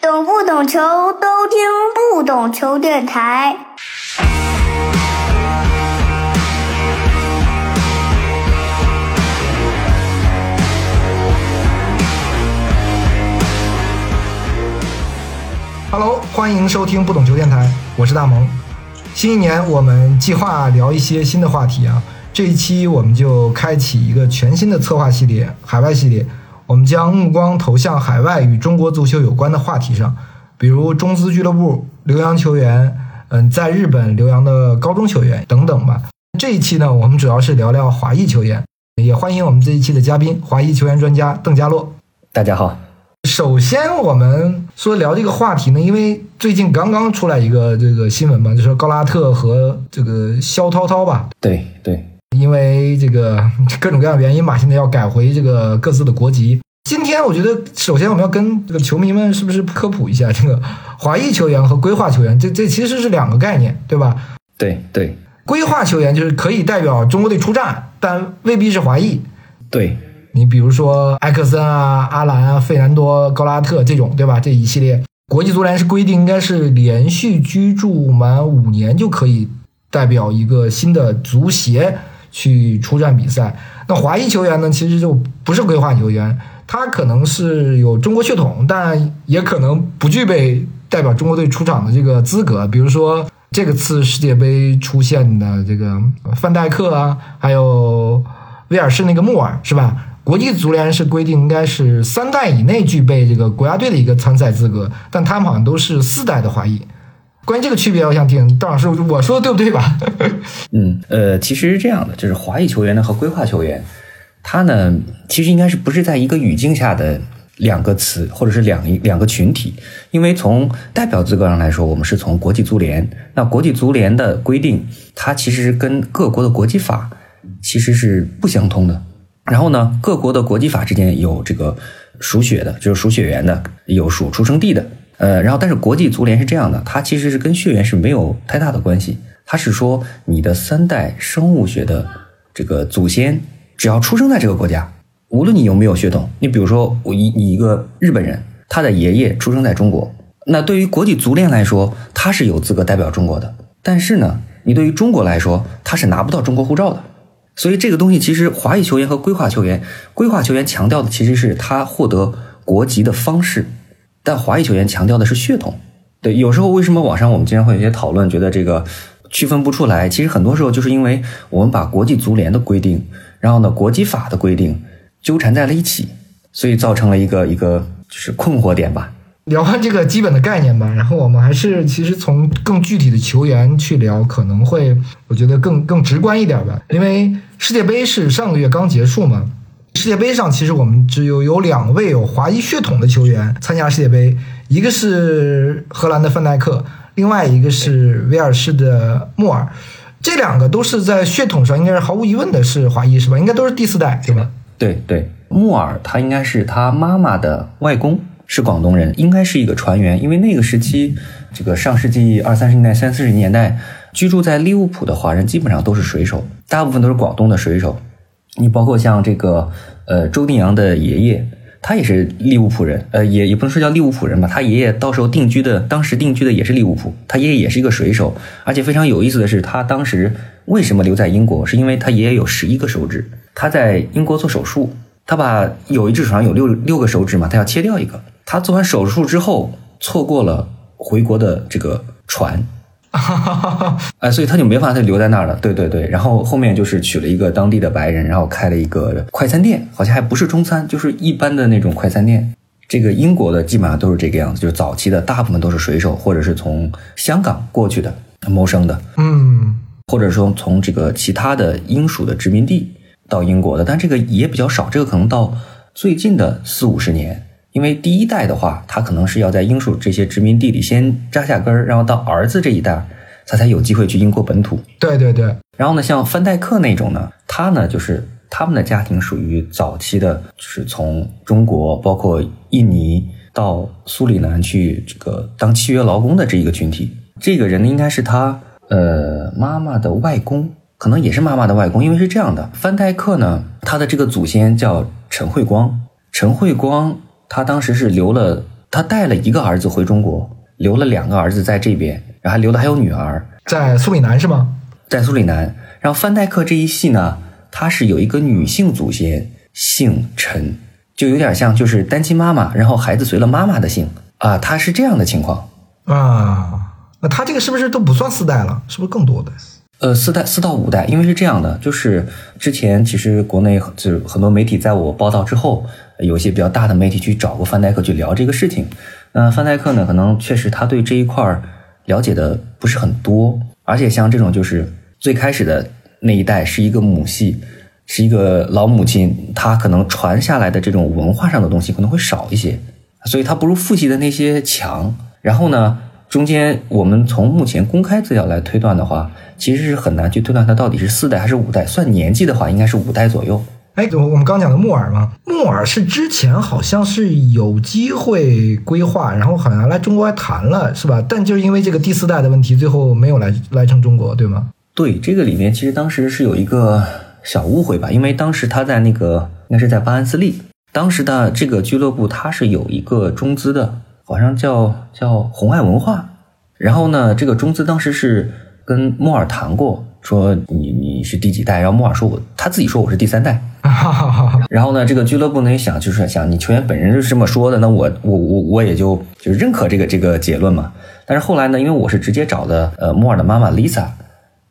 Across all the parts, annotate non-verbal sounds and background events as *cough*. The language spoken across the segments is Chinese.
懂不懂球都听不懂球电台。Hello，欢迎收听不懂球电台，我是大萌。新一年我们计划聊一些新的话题啊，这一期我们就开启一个全新的策划系列——海外系列。我们将目光投向海外与中国足球有关的话题上，比如中资俱乐部、留洋球员，嗯，在日本留洋的高中球员等等吧。这一期呢，我们主要是聊聊华裔球员，也欢迎我们这一期的嘉宾——华裔球员专家邓家洛。大家好。首先，我们说聊这个话题呢，因为最近刚刚出来一个这个新闻嘛，就是高拉特和这个肖涛涛吧。对对，因为这个 *laughs* 各种各样的原因嘛，现在要改回这个各自的国籍。今天我觉得，首先我们要跟这个球迷们是不是科普一下，这个华裔球员和规划球员，这这其实是两个概念，对吧？对对，规划球员就是可以代表中国队出战，但未必是华裔。对。你比如说埃克森啊、阿兰啊、费南多、高拉特这种，对吧？这一系列，国际足联是规定应该是连续居住满五年就可以代表一个新的足协去出战比赛。那华裔球员呢，其实就不是规划球员，他可能是有中国血统，但也可能不具备代表中国队出场的这个资格。比如说这个次世界杯出现的这个范戴克啊，还有威尔士那个穆尔，是吧？国际足联是规定应该是三代以内具备这个国家队的一个参赛资格，但他们好像都是四代的华裔。关于这个区别，我想听邓老师我说的对不对吧？*laughs* 嗯，呃，其实是这样的，就是华裔球员呢和规划球员，他呢其实应该是不是在一个语境下的两个词，或者是两两个群体。因为从代表资格上来说，我们是从国际足联，那国际足联的规定，它其实跟各国的国际法其实是不相通的。然后呢，各国的国际法之间有这个属血的，就是属血缘的，有属出生地的。呃，然后但是国际足联是这样的，它其实是跟血缘是没有太大的关系。它是说你的三代生物学的这个祖先，只要出生在这个国家，无论你有没有血统，你比如说我一你一个日本人，他的爷爷出生在中国，那对于国际足联来说，他是有资格代表中国的。但是呢，你对于中国来说，他是拿不到中国护照的。所以这个东西其实华裔球员和规划球员，规划球员强调的其实是他获得国籍的方式，但华裔球员强调的是血统。对，有时候为什么网上我们经常会有一些讨论，觉得这个区分不出来？其实很多时候就是因为我们把国际足联的规定，然后呢国际法的规定纠缠在了一起，所以造成了一个一个就是困惑点吧。聊完这个基本的概念吧，然后我们还是其实从更具体的球员去聊，可能会我觉得更更直观一点吧。因为世界杯是上个月刚结束嘛，世界杯上其实我们只有有两位有华裔血统的球员参加世界杯，一个是荷兰的范戴克，另外一个是威尔士的穆尔，这两个都是在血统上应该是毫无疑问的是华裔是吧？应该都是第四代对吧？对对，穆尔他应该是他妈妈的外公。是广东人，应该是一个船员，因为那个时期，这个上世纪二三十年代、三四十年代，居住在利物浦的华人基本上都是水手，大部分都是广东的水手。你包括像这个，呃，周定洋的爷爷，他也是利物浦人，呃，也也不能说叫利物浦人吧，他爷爷到时候定居的，当时定居的也是利物浦，他爷爷也是一个水手，而且非常有意思的是，他当时为什么留在英国，是因为他爷爷有十一个手指，他在英国做手术，他把有一只手上有六六个手指嘛，他要切掉一个。他做完手术之后，错过了回国的这个船，*laughs* 哎，所以他就没法再留在那儿了。对对对，然后后面就是娶了一个当地的白人，然后开了一个快餐店，好像还不是中餐，就是一般的那种快餐店。这个英国的基本上都是这个样子，就是早期的大部分都是水手，或者是从香港过去的谋生的，嗯，或者说从这个其他的英属的殖民地到英国的，但这个也比较少，这个可能到最近的四五十年。因为第一代的话，他可能是要在英属这些殖民地里先扎下根儿，然后到儿子这一代，他才有机会去英国本土。对对对。然后呢，像范戴克那种呢，他呢就是他们的家庭属于早期的，就是从中国包括印尼到苏里南去这个当契约劳工的这一个群体。这个人呢，应该是他呃妈妈的外公，可能也是妈妈的外公，因为是这样的，范戴克呢，他的这个祖先叫陈慧光，陈慧光。他当时是留了他带了一个儿子回中国，留了两个儿子在这边，然后还留的还有女儿在苏里南是吗？在苏里南。然后范戴克这一系呢，他是有一个女性祖先，姓陈，就有点像就是单亲妈妈，然后孩子随了妈妈的姓啊，他是这样的情况。啊，那他这个是不是都不算四代了？是不是更多的？呃，四代四到五代，因为是这样的，就是之前其实国内就是很多媒体在我报道之后，有一些比较大的媒体去找过范戴克去聊这个事情。那范戴克呢，可能确实他对这一块儿了解的不是很多，而且像这种就是最开始的那一代是一个母系，是一个老母亲，她可能传下来的这种文化上的东西可能会少一些，所以她不如父系的那些强。然后呢，中间我们从目前公开资料来推断的话。其实是很难去推断它到底是四代还是五代。算年纪的话，应该是五代左右。哎，我们刚讲的木耳吗，木耳是之前好像是有机会规划，然后好像来中国还谈了，是吧？但就是因为这个第四代的问题，最后没有来来成中国，对吗？对，这个里面其实当时是有一个小误会吧，因为当时他在那个应该是在巴恩斯利，当时的这个俱乐部它是有一个中资的，好像叫叫红爱文化，然后呢，这个中资当时是。跟莫尔谈过，说你你是第几代？然后莫尔说我他自己说我是第三代。*laughs* 然后呢，这个俱乐部呢也想就是想你球员本人是这么说的，那我我我我也就就认可这个这个结论嘛。但是后来呢，因为我是直接找的呃莫尔的妈妈 Lisa，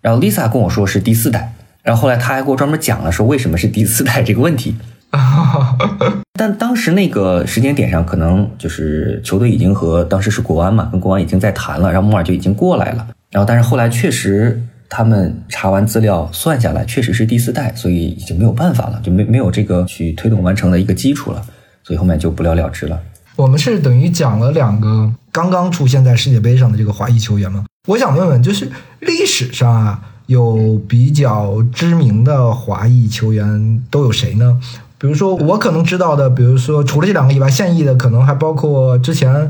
然后 Lisa 跟我说是第四代，然后后来他还给我专门讲了说为什么是第四代这个问题。*laughs* 但当时那个时间点上，可能就是球队已经和当时是国安嘛，跟国安已经在谈了，然后莫尔就已经过来了。然后，但是后来确实，他们查完资料算下来，确实是第四代，所以已经没有办法了，就没没有这个去推动完成的一个基础了，所以后面就不了了之了。我们是等于讲了两个刚刚出现在世界杯上的这个华裔球员吗？我想问问，就是历史上啊，有比较知名的华裔球员都有谁呢？比如说我可能知道的，比如说除了这两个以外，现役的可能还包括之前。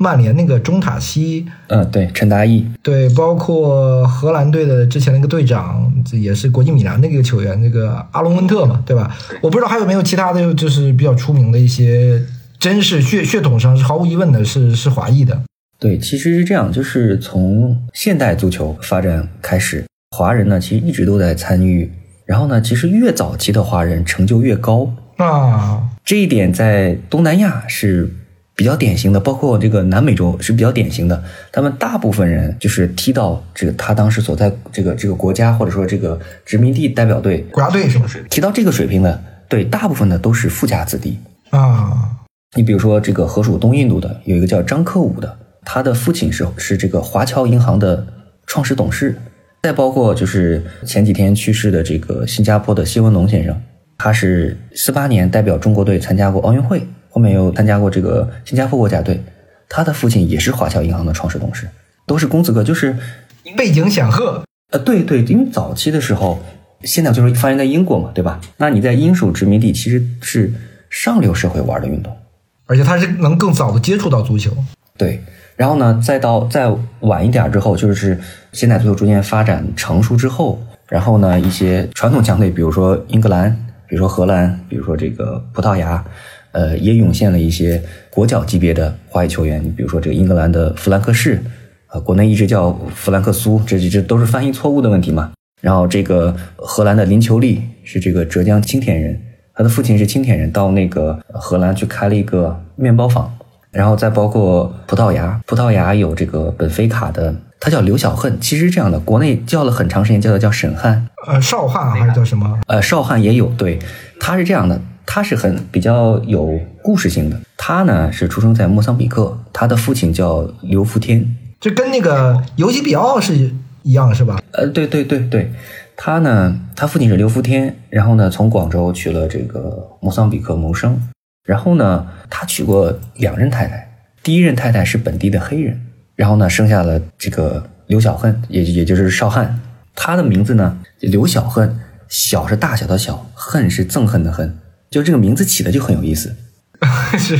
曼联那个中塔西，嗯，对，陈达义，对，包括荷兰队的之前那个队长，这也是国际米兰那个球员，那个阿隆温特嘛，对吧？我不知道还有没有其他的，就是比较出名的一些，真是血血统上是毫无疑问的，是是华裔的。对，其实是这样，就是从现代足球发展开始，华人呢其实一直都在参与，然后呢，其实越早期的华人成就越高啊，这一点在东南亚是。比较典型的，包括这个南美洲是比较典型的，他们大部分人就是踢到这个他当时所在这个这个国家或者说这个殖民地代表队国家队什么水平？提到这个水平的，对，大部分的都是富家子弟啊。你比如说这个河属东印度的有一个叫张克武的，他的父亲是是这个华侨银行的创始董事，再包括就是前几天去世的这个新加坡的谢文龙先生，他是四八年代表中国队参加过奥运会。后面又参加过这个新加坡国家队，他的父亲也是华侨银行的创始董事，都是公子哥，就是背景显赫。呃，对对，因为早期的时候，现在就是发源在英国嘛，对吧？那你在英属殖民地其实是上流社会玩的运动，而且他是能更早的接触到足球。对，然后呢，再到再晚一点之后，就是现代足球逐渐发展成熟之后，然后呢，一些传统强队，比如说英格兰，比如说荷兰，比如说这个葡萄牙。呃，也涌现了一些国脚级别的华裔球员，你比如说这个英格兰的弗兰克士，啊，国内一直叫弗兰克苏，这这这都是翻译错误的问题嘛。然后这个荷兰的林球利是这个浙江青田人，他的父亲是青田人，到那个荷兰去开了一个面包坊。然后再包括葡萄牙，葡萄牙有这个本菲卡的，他叫刘小恨，其实这样的，国内叫了很长时间，叫他叫沈汉，呃，少汉还是叫什么？呃，少汉也有，对，他是这样的。他是很比较有故事性的。他呢是出生在莫桑比克，他的父亲叫刘福天，这跟那个尤吉比奥是一样，是吧？呃，对对对对，他呢，他父亲是刘福天，然后呢从广州去了这个莫桑比克谋生，然后呢他娶过两任太太，第一任太太是本地的黑人，然后呢生下了这个刘小恨，也也就是少汉，他的名字呢刘小恨，小是大小的小，恨是憎恨的恨。就这个名字起的就很有意思，*laughs* 是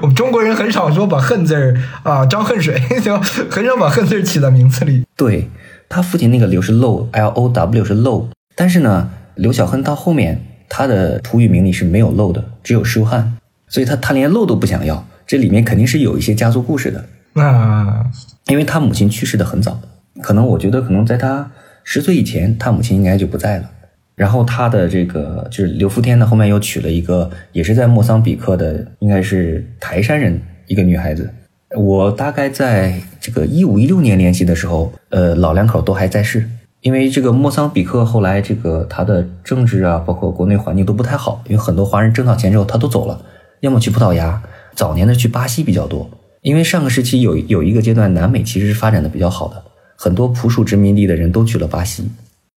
我们中国人很少说把“恨”字儿啊，张恨水 *laughs* 就很少把“恨”字起在名字里。对他父亲那个刘是 low，l o w 是 low，但是呢，刘小恨到后面他的土语名里是没有 low 的，只有舒汉，所以他他连 low 都不想要，这里面肯定是有一些家族故事的。那因为他母亲去世的很早，可能我觉得可能在他十岁以前，他母亲应该就不在了。然后他的这个就是刘福天呢，后面又娶了一个也是在莫桑比克的，应该是台山人一个女孩子。我大概在这个一五一六年联系的时候，呃，老两口都还在世。因为这个莫桑比克后来这个他的政治啊，包括国内环境都不太好，因为很多华人挣到钱之后他都走了，要么去葡萄牙，早年的去巴西比较多。因为上个时期有有一个阶段，南美其实是发展的比较好的，很多普属殖民地的人都去了巴西，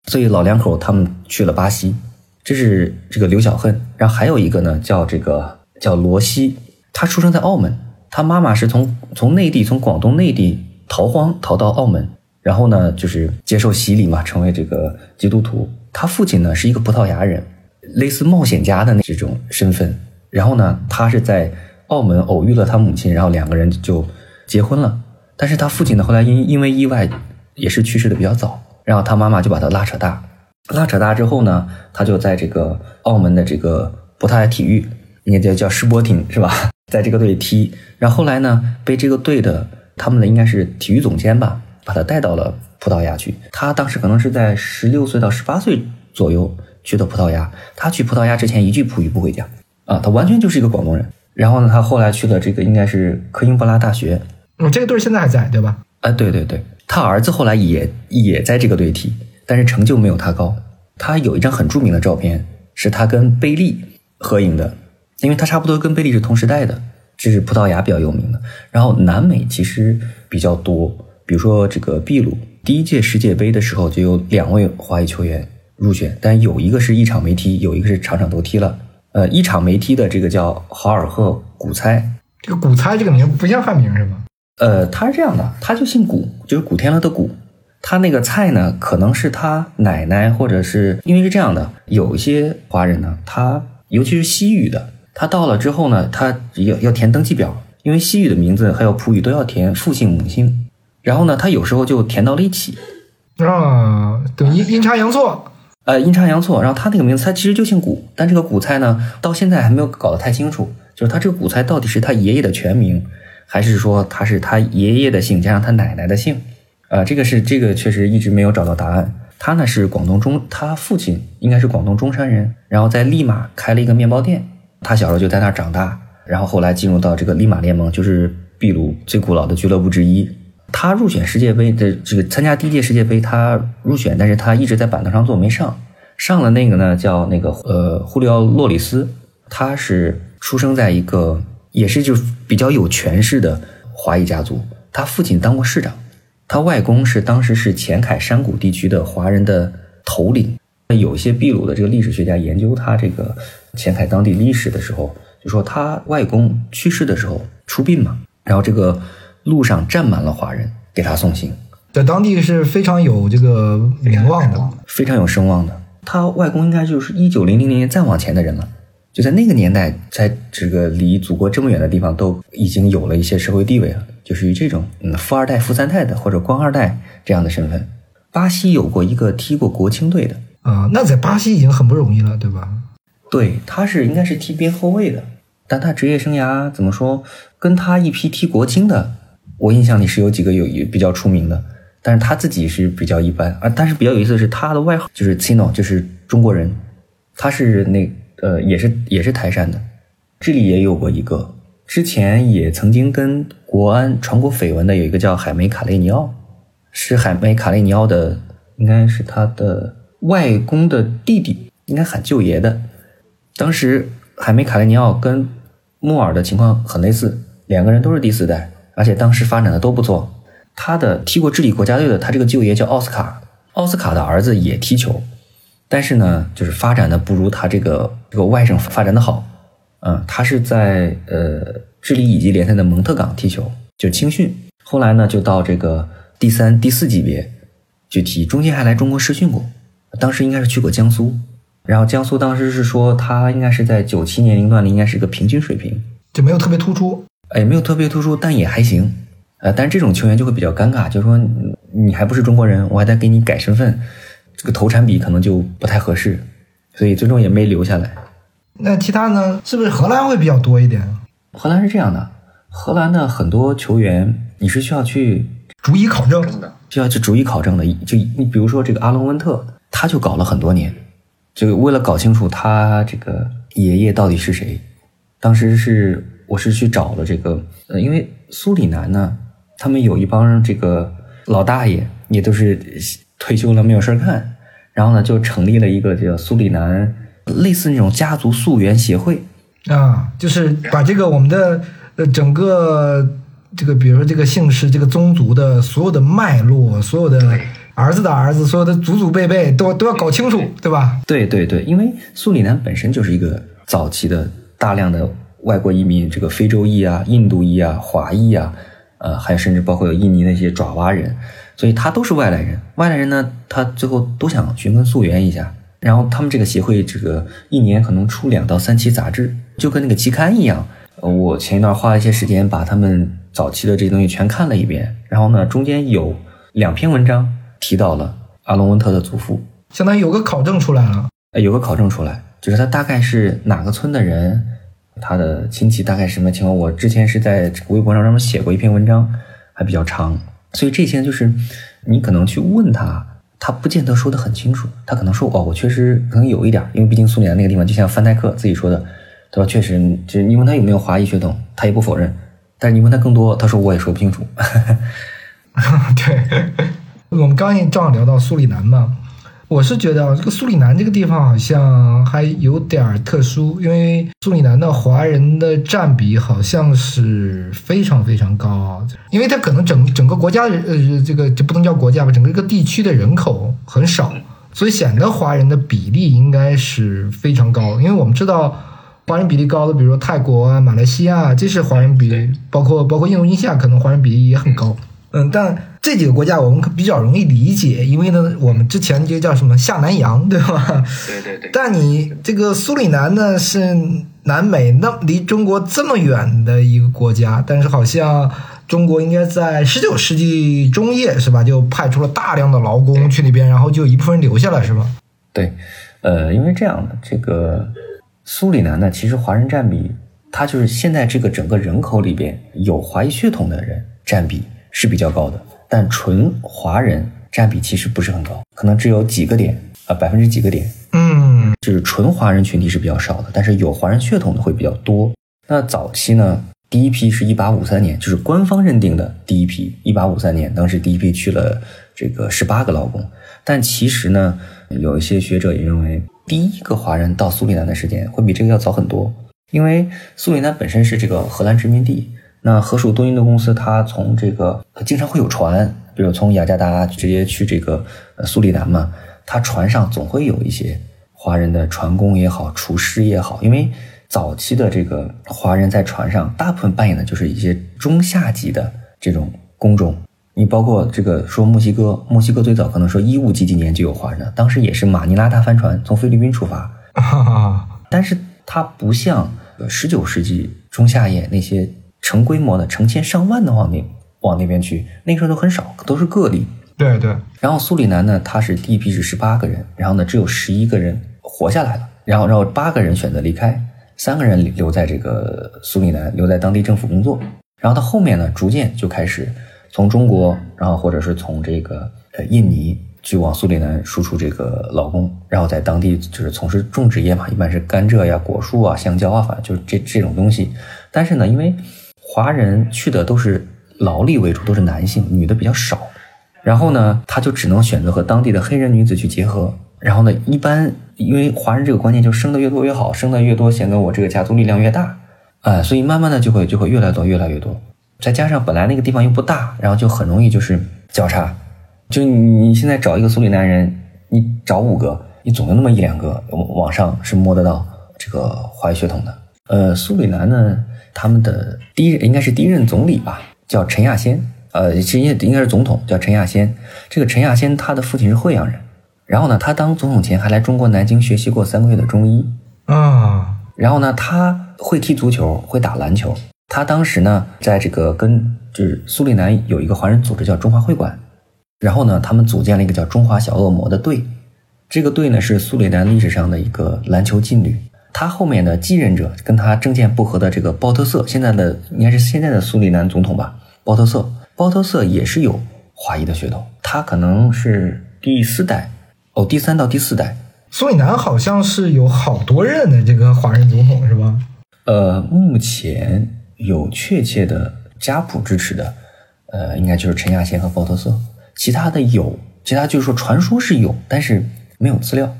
所以老两口他们去了巴西。这是这个刘小恨，然后还有一个呢叫这个叫罗西，他出生在澳门，他妈妈是从从内地从广东内地逃荒逃到澳门，然后呢就是接受洗礼嘛，成为这个基督徒。他父亲呢是一个葡萄牙人，类似冒险家的那这种身份，然后呢他是在。澳门偶遇了他母亲，然后两个人就结婚了。但是他父亲呢，后来因因为意外也是去世的比较早，然后他妈妈就把他拉扯大，拉扯大之后呢，他就在这个澳门的这个葡萄牙体育，应该叫叫世博廷是吧？*laughs* 在这个队踢，然后后来呢，被这个队的他们的应该是体育总监吧，把他带到了葡萄牙去。他当时可能是在十六岁到十八岁左右去的葡萄牙。他去葡萄牙之前一句葡语不会讲啊，他完全就是一个广东人。然后呢，他后来去了这个应该是科英布拉大学。嗯，这个队现在还在对吧？啊，对对对，他儿子后来也也在这个队踢，但是成就没有他高。他有一张很著名的照片，是他跟贝利合影的，因为他差不多跟贝利是同时代的，这是葡萄牙比较有名的。然后南美其实比较多，比如说这个秘鲁，第一届世界杯的时候就有两位华裔球员入选，但有一个是一场没踢，有一个是场场都踢了。呃，一场没踢的这个叫豪尔赫古猜，这个古猜这个名不像汉名是吗？呃，他是这样的，他就姓古，就是古天乐的古。他那个菜呢，可能是他奶奶，或者是因为是这样的，有一些华人呢，他尤其是西语的，他到了之后呢，他要要填登记表，因为西语的名字还有普语都要填父姓母姓，然后呢，他有时候就填到了一起，啊，等于阴差阳错。呃，阴差阳错，然后他那个名字他其实就姓古，但这个古菜呢，到现在还没有搞得太清楚，就是他这个古菜到底是他爷爷的全名，还是说他是他爷爷的姓加上他奶奶的姓？呃，这个是这个确实一直没有找到答案。他呢是广东中，他父亲应该是广东中山人，然后在利马开了一个面包店，他小时候就在那儿长大，然后后来进入到这个利马联盟，就是秘鲁最古老的俱乐部之一。他入选世界杯的这个参加第一届世界杯，他入选，但是他一直在板凳上坐没上。上了那个呢，叫那个呃，胡里奥·洛里斯，他是出生在一个也是就比较有权势的华裔家族。他父亲当过市长，他外公是当时是前凯山谷地区的华人的头领。那有一些秘鲁的这个历史学家研究他这个前凯当地历史的时候，就说他外公去世的时候出殡嘛，然后这个。路上站满了华人给他送行，在当地是非常有这个名望的，非常有声望的。他外公应该就是一九零零年再往前的人了，就在那个年代，在这个离祖国这么远的地方，都已经有了一些社会地位了，就是以这种嗯富二代、富三代的或者官二代这样的身份。巴西有过一个踢过国青队的啊，那在巴西已经很不容易了，对吧？对，他是应该是踢边后卫的，但他职业生涯怎么说，跟他一批踢国青的。我印象里是有几个有比较出名的，但是他自己是比较一般啊。但是比较有意思的是，他的外号就是 Cino，就是中国人。他是那呃，也是也是台山的。这里也有过一个，之前也曾经跟国安传过绯闻的，有一个叫海梅卡雷尼奥，是海梅卡雷尼奥的，应该是他的。外公的弟弟，应该喊舅爷的。当时海梅卡雷尼奥跟莫尔的情况很类似，两个人都是第四代。而且当时发展的都不错，他的踢过智利国家队的，他这个舅爷叫奥斯卡，奥斯卡的儿子也踢球，但是呢，就是发展的不如他这个这个外甥发展的好，嗯，他是在呃智利乙级联赛的蒙特港踢球，就青训，后来呢就到这个第三、第四级别去踢，中间还来中国试训过，当时应该是去过江苏，然后江苏当时是说他应该是在九七年龄段里应该是个平均水平，就没有特别突出。哎，没有特别突出，但也还行，呃，但是这种球员就会比较尴尬，就是说你还不是中国人，我还得给你改身份，这个投产比可能就不太合适，所以最终也没留下来。那其他呢？是不是荷兰会比较多一点？荷兰是这样的，荷兰的很多球员，你是需要去逐一考证的。需要去逐一考证的。就你比如说这个阿隆温特，他就搞了很多年，就为了搞清楚他这个爷爷到底是谁，当时是我是去找了这个，呃，因为苏里南呢，他们有一帮这个老大爷，也都是退休了没有事儿干，然后呢就成立了一个叫苏里南类似那种家族溯源协会。啊，就是把这个我们的呃整个这个，比如说这个姓氏、这个宗族的所有的脉络、所有的儿子的儿子、所有的祖祖辈辈都都要搞清楚，对吧？对对对，因为苏里南本身就是一个早期的大量的外国移民，这个非洲裔啊、印度裔啊、华裔啊，呃，还有甚至包括有印尼那些爪哇人，所以他都是外来人。外来人呢，他最后都想寻根溯源一下。然后他们这个协会，这个一年可能出两到三期杂志，就跟那个期刊一样。我前一段花了一些时间把他们早期的这些东西全看了一遍。然后呢，中间有两篇文章提到了阿隆温特的祖父，相当于有个考证出来了。呃，有个考证出来，就是他大概是哪个村的人，他的亲戚大概什么情况。我之前是在微博上专门写过一篇文章，还比较长。所以这些就是你可能去问他。他不见得说的很清楚，他可能说哦，我确实可能有一点，因为毕竟苏联那个地方，就像范戴克自己说的，对吧？确实，就是你问他有没有华裔血统，他也不否认。但是你问他更多，*laughs* 他说我也说不清楚。对，我们刚也正好聊到苏里南嘛。我是觉得啊，这个苏里南这个地方好像还有点特殊，因为苏里南的华人的占比好像是非常非常高，因为它可能整整个国家呃这个就不能叫国家吧，整个一个地区的人口很少，所以显得华人的比例应该是非常高。因为我们知道华人比例高的，比如说泰国啊、马来西亚，这是华人比例，包括包括印度尼西亚，可能华人比例也很高。嗯，但这几个国家我们比较容易理解，因为呢，我们之前就叫什么下南洋，对吧？对对对。但你这个苏里南呢，是南美那离中国这么远的一个国家，但是好像中国应该在十九世纪中叶是吧，就派出了大量的劳工去那边，然后就一部分人留下来是吧？对，呃，因为这样的这个苏里南呢，其实华人占比，它就是现在这个整个人口里边有华裔血统的人占比。是比较高的，但纯华人占比其实不是很高，可能只有几个点啊，百分之几个点。嗯，就是纯华人群体是比较少的，但是有华人血统的会比较多。那早期呢，第一批是一八五三年，就是官方认定的第一批，一八五三年，当时第一批去了这个十八个劳工。但其实呢，有一些学者也认为，第一个华人到苏里南的时间会比这个要早很多，因为苏里南本身是这个荷兰殖民地。那河属多印度公司，它从这个经常会有船，比如从雅加达直接去这个苏里南嘛，它船上总会有一些华人的船工也好，厨师也好，因为早期的这个华人在船上大部分扮演的就是一些中下级的这种工种。你包括这个说墨西哥，墨西哥最早可能说一五几几年就有华人，当时也是马尼拉大帆船从菲律宾出发，但是它不像十九世纪中下叶那些。成规模的成千上万的往那往那边去，那个时候都很少，都是个例。对对。然后苏里南呢，他是第一批是十八个人，然后呢只有十一个人活下来了，然后然后八个人选择离开，三个人留在这个苏里南，留在当地政府工作。然后到后面呢，逐渐就开始从中国，然后或者是从这个呃印尼去往苏里南输出这个劳工，然后在当地就是从事种植业嘛，一般是甘蔗呀、果树啊、香蕉啊，反正就是这这种东西。但是呢，因为华人去的都是劳力为主，都是男性，女的比较少。然后呢，他就只能选择和当地的黑人女子去结合。然后呢，一般因为华人这个观念就生的越多越好，生的越多显得我这个家族力量越大，啊，所以慢慢的就会就会越来越多越来越多。再加上本来那个地方又不大，然后就很容易就是交叉。就你你现在找一个苏里南人，你找五个，你总有那么一两个网上是摸得到这个华裔血统的。呃，苏里南呢？他们的第一应该是第一任总理吧，叫陈亚先，呃，其实应该是总统，叫陈亚先。这个陈亚先他的父亲是惠阳人，然后呢，他当总统前还来中国南京学习过三个月的中医啊。然后呢，他会踢足球，会打篮球。他当时呢，在这个跟就是苏里南有一个华人组织叫中华会馆，然后呢，他们组建了一个叫中华小恶魔的队。这个队呢是苏里南历史上的一个篮球劲旅。他后面的继任者跟他政见不合的这个鲍特瑟，现在的应该是现在的苏里南总统吧？鲍特瑟，鲍特瑟也是有华裔的血统，他可能是第四代，哦，第三到第四代。苏里南好像是有好多任的这个华人总统，是吧？呃，目前有确切的家谱支持的，呃，应该就是陈亚贤和鲍特瑟。其他的有，其他就是说传说是有，但是没有资料，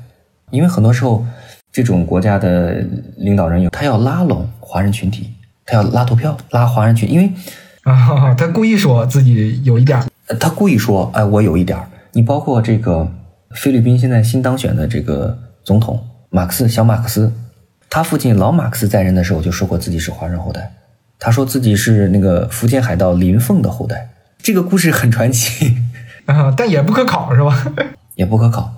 因为很多时候这种国家的领导人有他要拉拢华人群体，他要拉投票，拉华人群，因为啊，*laughs* 他故意说自己有一点儿，呃他故意说，哎，我有一点儿。你包括这个菲律宾现在新当选的这个总统马克思小马克思，他父亲老马克思在任的时候就说过自己是华人后代，他说自己是那个福建海盗林凤的后代，这个故事很传奇。*laughs* 啊，但也不可考，是吧？*laughs* 也不可考，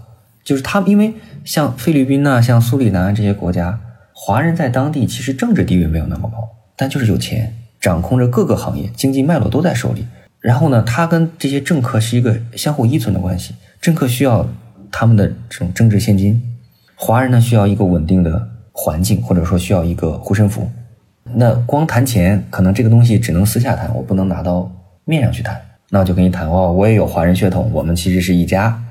就是他，因为像菲律宾呐、像苏里南这些国家，华人在当地其实政治地位没有那么高，但就是有钱，掌控着各个行业，经济脉络都在手里。然后呢，他跟这些政客是一个相互依存的关系，政客需要他们的这种政治现金，华人呢需要一个稳定的环境，或者说需要一个护身符。那光谈钱，可能这个东西只能私下谈，我不能拿到面上去谈。那我就跟你谈哦，我也有华人血统，我们其实是一家。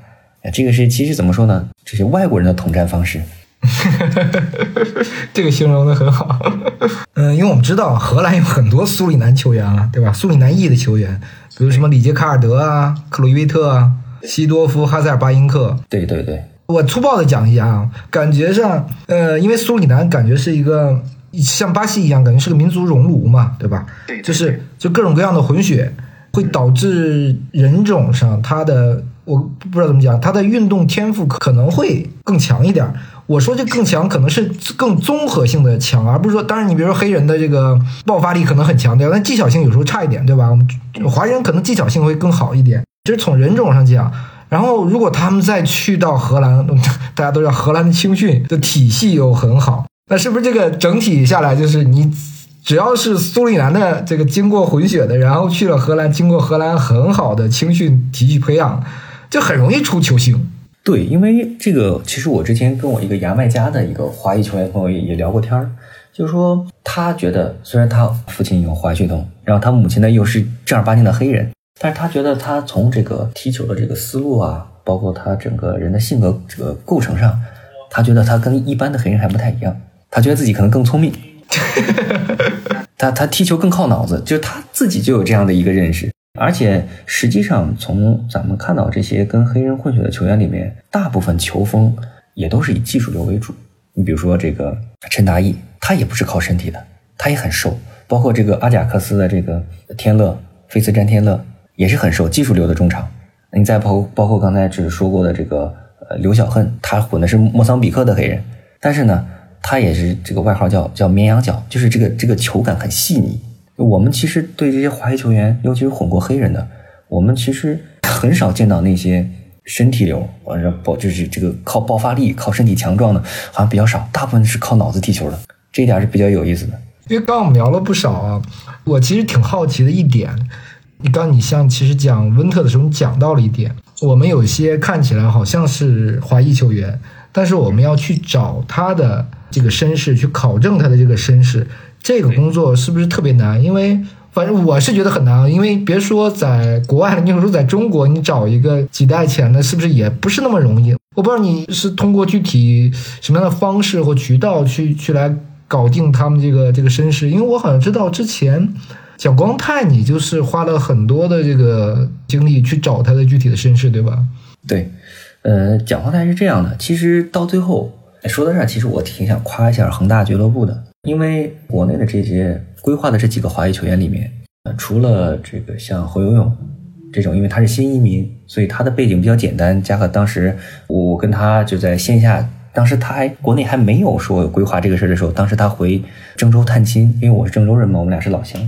哎，这个是其实怎么说呢？这是外国人的统战方式。*laughs* 这个形容的很好。*laughs* 嗯，因为我们知道荷兰有很多苏里南球员啊，对吧？苏里南裔的球员，比如什么里杰卡尔德啊、克鲁伊维特啊、西多夫、哈塞尔巴因克。对对对，我粗暴的讲一下啊，感觉上，呃，因为苏里南感觉是一个像巴西一样，感觉是个民族熔炉嘛，对吧？对就是就各种各样的混血，会导致人种上他的我不知道怎么讲，他的运动天赋可能会更强一点。我说这更强，可能是更综合性的强，而不是说，当然你比如说黑人的这个爆发力可能很强对吧，但技巧性有时候差一点，对吧？我们华人可能技巧性会更好一点，就是从人种上讲。然后如果他们再去到荷兰，大家都知道荷兰的青训的体系又很好，那是不是这个整体下来就是你？只要是苏里南的这个经过混血的，然后去了荷兰，经过荷兰很好的青训体系培养，就很容易出球星。对，因为这个，其实我之前跟我一个牙买加的一个华裔球员朋友也也聊过天儿，就是说他觉得虽然他父亲有华血统，然后他母亲呢又是正儿八经的黑人，但是他觉得他从这个踢球的这个思路啊，包括他整个人的性格这个构成上，他觉得他跟一般的黑人还不太一样，他觉得自己可能更聪明。他他踢球更靠脑子，就是他自己就有这样的一个认识，而且实际上从咱们看到这些跟黑人混血的球员里面，大部分球风也都是以技术流为主。你比如说这个陈达义，他也不是靠身体的，他也很瘦，包括这个阿贾克斯的这个天乐，菲茨詹天乐也是很瘦，技术流的中场。你再包包括刚才只是说过的这个呃刘小恨，他混的是莫桑比克的黑人，但是呢。他也是这个外号叫叫绵羊脚，就是这个这个球感很细腻。我们其实对这些华裔球员，尤其是混过黑人的，我们其实很少见到那些身体流，完了爆就是这个靠爆发力、靠身体强壮的，好像比较少。大部分是靠脑子踢球的，这一点是比较有意思的。因为刚刚我们聊了不少啊，我其实挺好奇的一点，你刚你像其实讲温特的时候，你讲到了一点，我们有些看起来好像是华裔球员，但是我们要去找他的。这个身世去考证他的这个身世，这个工作是不是特别难？因为反正我是觉得很难，因为别说在国外了，你说在中国，你找一个几代前的，是不是也不是那么容易？我不知道你是通过具体什么样的方式或渠道去去来搞定他们这个这个身世，因为我好像知道之前蒋光太，你就是花了很多的这个精力去找他的具体的身世，对吧？对，呃，蒋光太是这样的，其实到最后。说到这儿，其实我挺想夸一下恒大俱乐部的，因为国内的这些规划的这几个华裔球员里面，呃，除了这个像侯永永这种，因为他是新移民，所以他的背景比较简单。加上当时我跟他就在线下，当时他还国内还没有说规划这个事儿的时候，当时他回郑州探亲，因为我是郑州人嘛，我们俩是老乡，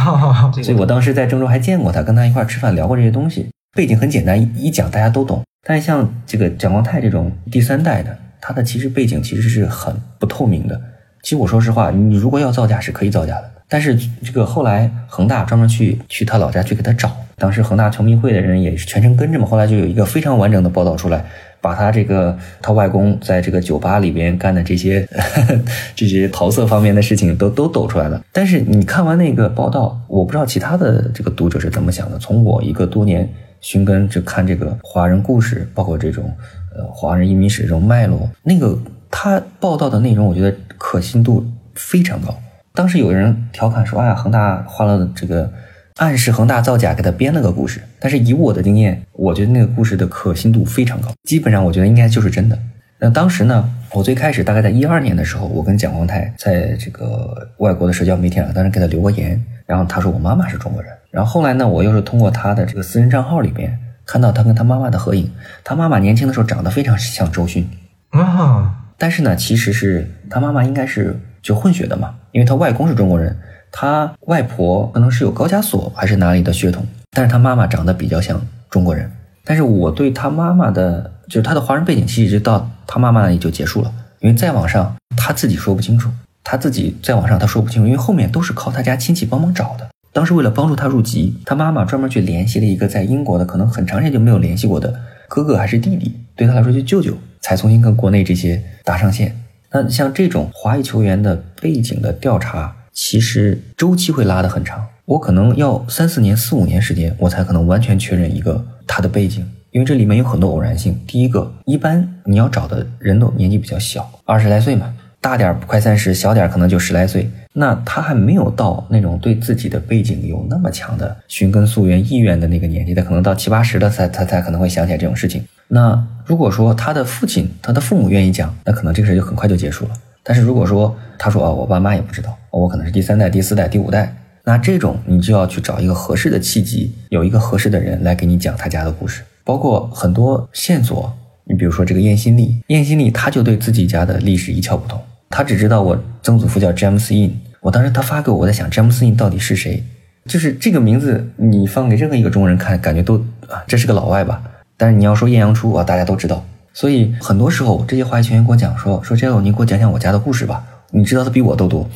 *laughs* 所以我当时在郑州还见过他，跟他一块吃饭聊过这些东西。背景很简单，一讲大家都懂。但是像这个蒋光太这种第三代的。他的其实背景其实是很不透明的。其实我说实话，你如果要造假是可以造假的。但是这个后来恒大专门去去他老家去给他找，当时恒大球迷会的人也是全程跟着嘛。后来就有一个非常完整的报道出来，把他这个他外公在这个酒吧里边干的这些 *laughs* 这些桃色方面的事情都都抖出来了。但是你看完那个报道，我不知道其他的这个读者是怎么想的。从我一个多年寻根就看这个华人故事，包括这种呃华人移民史这种脉络，那个他报道的内容，我觉得可信度非常高。当时有人调侃说：“哎呀，恒大花了这个。”暗示恒大造假，给他编了个故事。但是以我的经验，我觉得那个故事的可信度非常高，基本上我觉得应该就是真的。那当时呢，我最开始大概在一二年的时候，我跟蒋光太在这个外国的社交媒体上，当时给他留过言，然后他说我妈妈是中国人。然后后来呢，我又是通过他的这个私人账号里边看到他跟他妈妈的合影，他妈妈年轻的时候长得非常像周迅啊，但是呢，其实是他妈妈应该是就混血的嘛，因为他外公是中国人。他外婆可能是有高加索还是哪里的血统，但是他妈妈长得比较像中国人。但是我对他妈妈的，就是他的华人背景，其实一直到他妈妈那里就结束了，因为再往上他自己说不清楚，他自己再往上他说不清楚，因为后面都是靠他家亲戚帮忙找的。当时为了帮助他入籍，他妈妈专门去联系了一个在英国的，可能很长时间就没有联系过的哥哥还是弟弟，对他来说就舅舅，才重新跟国内这些搭上线。那像这种华裔球员的背景的调查。其实周期会拉得很长，我可能要三四年、四五年时间，我才可能完全确认一个他的背景，因为这里面有很多偶然性。第一个，一般你要找的人都年纪比较小，二十来岁嘛，大点儿快三十，小点儿可能就十来岁，那他还没有到那种对自己的背景有那么强的寻根溯源意愿的那个年纪，他可能到七八十了才他才可能会想起来这种事情。那如果说他的父亲、他的父母愿意讲，那可能这个事就很快就结束了。但是如果说他说啊，我爸妈也不知道，我可能是第三代、第四代、第五代，那这种你就要去找一个合适的契机，有一个合适的人来给你讲他家的故事，包括很多线索。你比如说这个燕新利，燕新利他就对自己家的历史一窍不通，他只知道我曾祖父叫詹姆斯印。我当时他发给我，我在想詹姆斯印到底是谁？就是这个名字，你放给任何一个中国人看，感觉都啊，这是个老外吧？但是你要说艳阳初啊，大家都知道。所以很多时候，这些华裔球员跟我讲说：“说 J.O，你给我讲讲我家的故事吧，你知道的比我都多。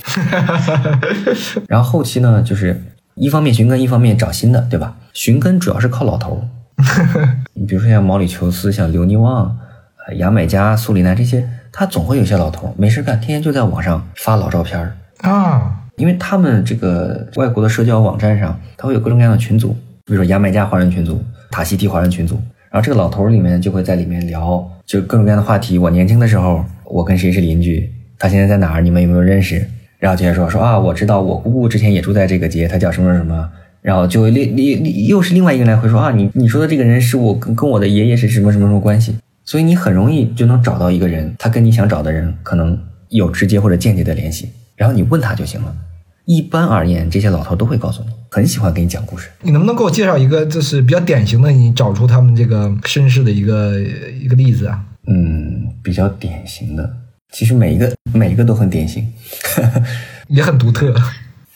*laughs* ”然后后期呢，就是一方面寻根，一方面找新的，对吧？寻根主要是靠老头 *laughs* 你比如说像毛里求斯、像刘尼旺、呃牙买加、苏里南这些，他总会有些老头没事干，天天就在网上发老照片啊。因为他们这个外国的社交网站上，他会有各种各样的群组，比如说牙买加华人群组、塔希提华人群组。然后这个老头里面就会在里面聊，就各种各样的话题。我年轻的时候，我跟谁是邻居？他现在在哪儿？你们有没有认识？然后接着说说啊，我知道我姑姑之前也住在这个街，他叫什么什么。然后就另另又是另外一个人来回说啊，你你说的这个人是我跟跟我的爷爷是什么什么什么关系？所以你很容易就能找到一个人，他跟你想找的人可能有直接或者间接的联系，然后你问他就行了。一般而言，这些老头都会告诉你，很喜欢给你讲故事。你能不能给我介绍一个，就是比较典型的，你找出他们这个身世的一个一个例子啊？嗯，比较典型的，其实每一个每一个都很典型，*laughs* 也很独特。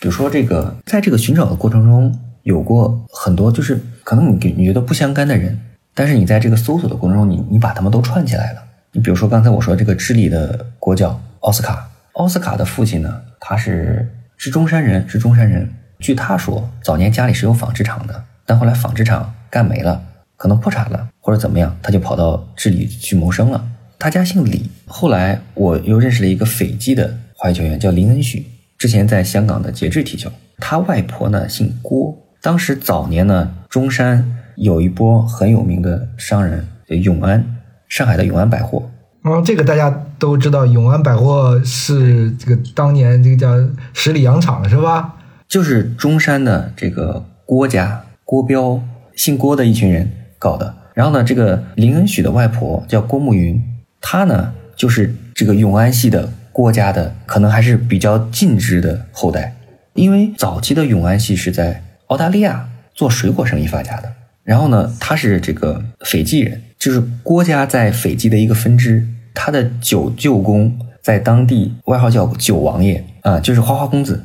比如说这个，在这个寻找的过程中，有过很多就是可能你你觉得不相干的人，但是你在这个搜索的过程中，你你把他们都串起来了。你比如说刚才我说这个智利的国脚奥斯卡，奥斯卡的父亲呢，他是。是中山人，是中山人。据他说，早年家里是有纺织厂的，但后来纺织厂干没了，可能破产了或者怎么样，他就跑到智利去谋生了。他家姓李。后来我又认识了一个斐济的华裔球员，叫林恩许，之前在香港的节制踢球。他外婆呢姓郭。当时早年呢，中山有一波很有名的商人，永安，上海的永安百货。嗯，这个大家都知道，永安百货是这个当年这个叫十里洋场是吧？就是中山的这个郭家郭彪，姓郭的一群人搞的。然后呢，这个林恩许的外婆叫郭慕云，她呢就是这个永安系的郭家的，可能还是比较近支的后代。因为早期的永安系是在澳大利亚做水果生意发家的。然后呢，他是这个斐济人，就是郭家在斐济的一个分支。他的九舅公在当地外号叫九王爷啊，就是花花公子。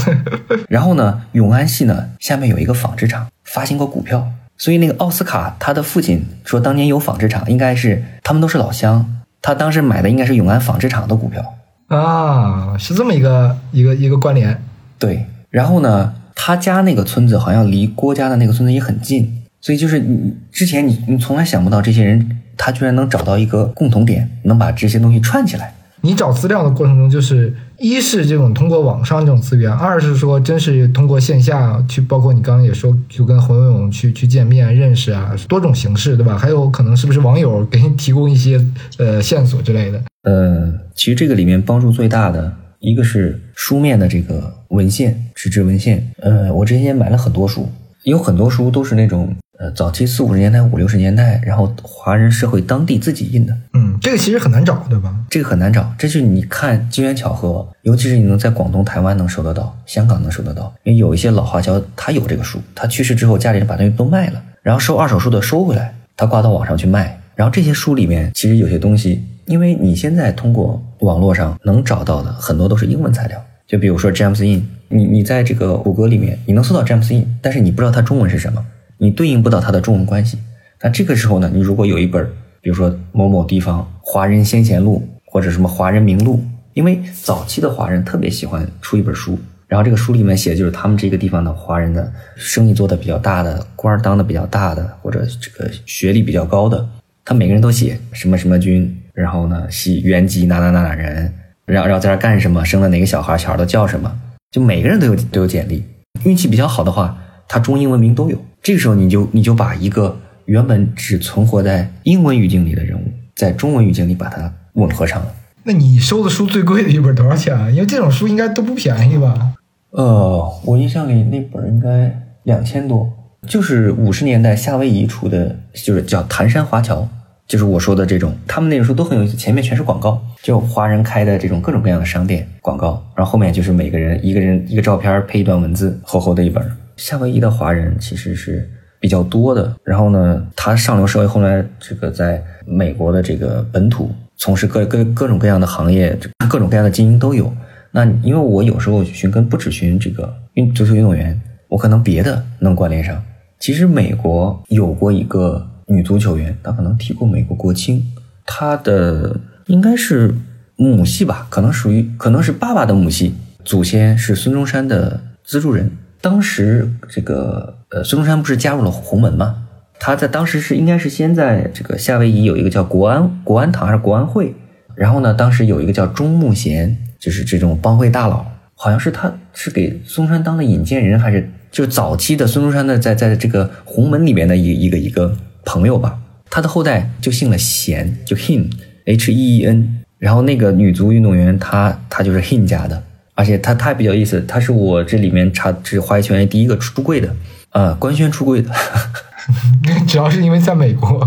*laughs* 然后呢，永安系呢下面有一个纺织厂，发行过股票，所以那个奥斯卡他的父亲说当年有纺织厂，应该是他们都是老乡，他当时买的应该是永安纺织厂的股票啊，是这么一个一个一个关联。对，然后呢，他家那个村子好像离郭家的那个村子也很近，所以就是你之前你你从来想不到这些人，他居然能找到一个共同点，能把这些东西串起来。你找资料的过程中，就是一是这种通过网上这种资源，二是说真是通过线下去，包括你刚刚也说，就跟洪游泳去去见面认识啊，多种形式，对吧？还有可能是不是网友给你提供一些呃线索之类的？呃，其实这个里面帮助最大的一个是书面的这个文献，纸质文献。呃，我之前也买了很多书，有很多书都是那种。呃，早期四五十年代、五六十年代，然后华人社会当地自己印的，嗯，这个其实很难找，对吧？这个很难找，这是你看机缘巧合，尤其是你能在广东、台湾能收得到，香港能收得到，因为有一些老华侨他有这个书，他去世之后家里人把东西都卖了，然后收二手书的收回来，他挂到网上去卖，然后这些书里面其实有些东西，因为你现在通过网络上能找到的很多都是英文材料，就比如说 James In，你你在这个谷歌里面你能搜到 James In，但是你不知道它中文是什么。你对应不到它的中文关系，那这个时候呢，你如果有一本，比如说某某地方华人先贤录或者什么华人名录，因为早期的华人特别喜欢出一本书，然后这个书里面写的就是他们这个地方的华人的生意做的比较大的，官当的比较大的，或者这个学历比较高的，他每个人都写什么什么军，然后呢系原籍哪哪哪哪人，然后然后在那干什么，生了哪个小孩，小孩都叫什么，就每个人都有都有简历，运气比较好的话，他中英文名都有。这个时候，你就你就把一个原本只存活在英文语境里的人物，在中文语境里把它吻合上了。那你收的书最贵的一本多少钱啊？因为这种书应该都不便宜吧？呃，我印象里那本应该两千多，就是五十年代夏威夷出的，就是叫《檀山华侨》，就是我说的这种。他们那个时候都很有意思，前面全是广告，就华人开的这种各种各样的商店广告，然后后面就是每个人一个人一个照片配一段文字，厚厚的一本。夏威夷的华人其实是比较多的，然后呢，他上流社会后来这个在美国的这个本土从事各各各种各样的行业，各种各样的精英都有。那因为我有时候寻根不只寻这个运足球运动员，我可能别的能关联上。其实美国有过一个女足球员，她可能提过美国国青，她的应该是母系吧，可能属于可能是爸爸的母系，祖先是孙中山的资助人。当时这个呃，孙中山不是加入了洪门吗？他在当时是应该是先在这个夏威夷有一个叫国安国安堂还是国安会，然后呢，当时有一个叫钟慕贤，就是这种帮会大佬，好像是他是给孙中山当的引荐人，还是就是早期的孙中山的在在这个洪门里面的一一个一个朋友吧。他的后代就姓了贤，就 Hin H E E N，然后那个女足运动员她她就是 Hin 家的。而且她她也比较意思，她是我这里面查这华裔球员第一个出柜的，啊，官宣出柜的，*laughs* 主要是因为在美国，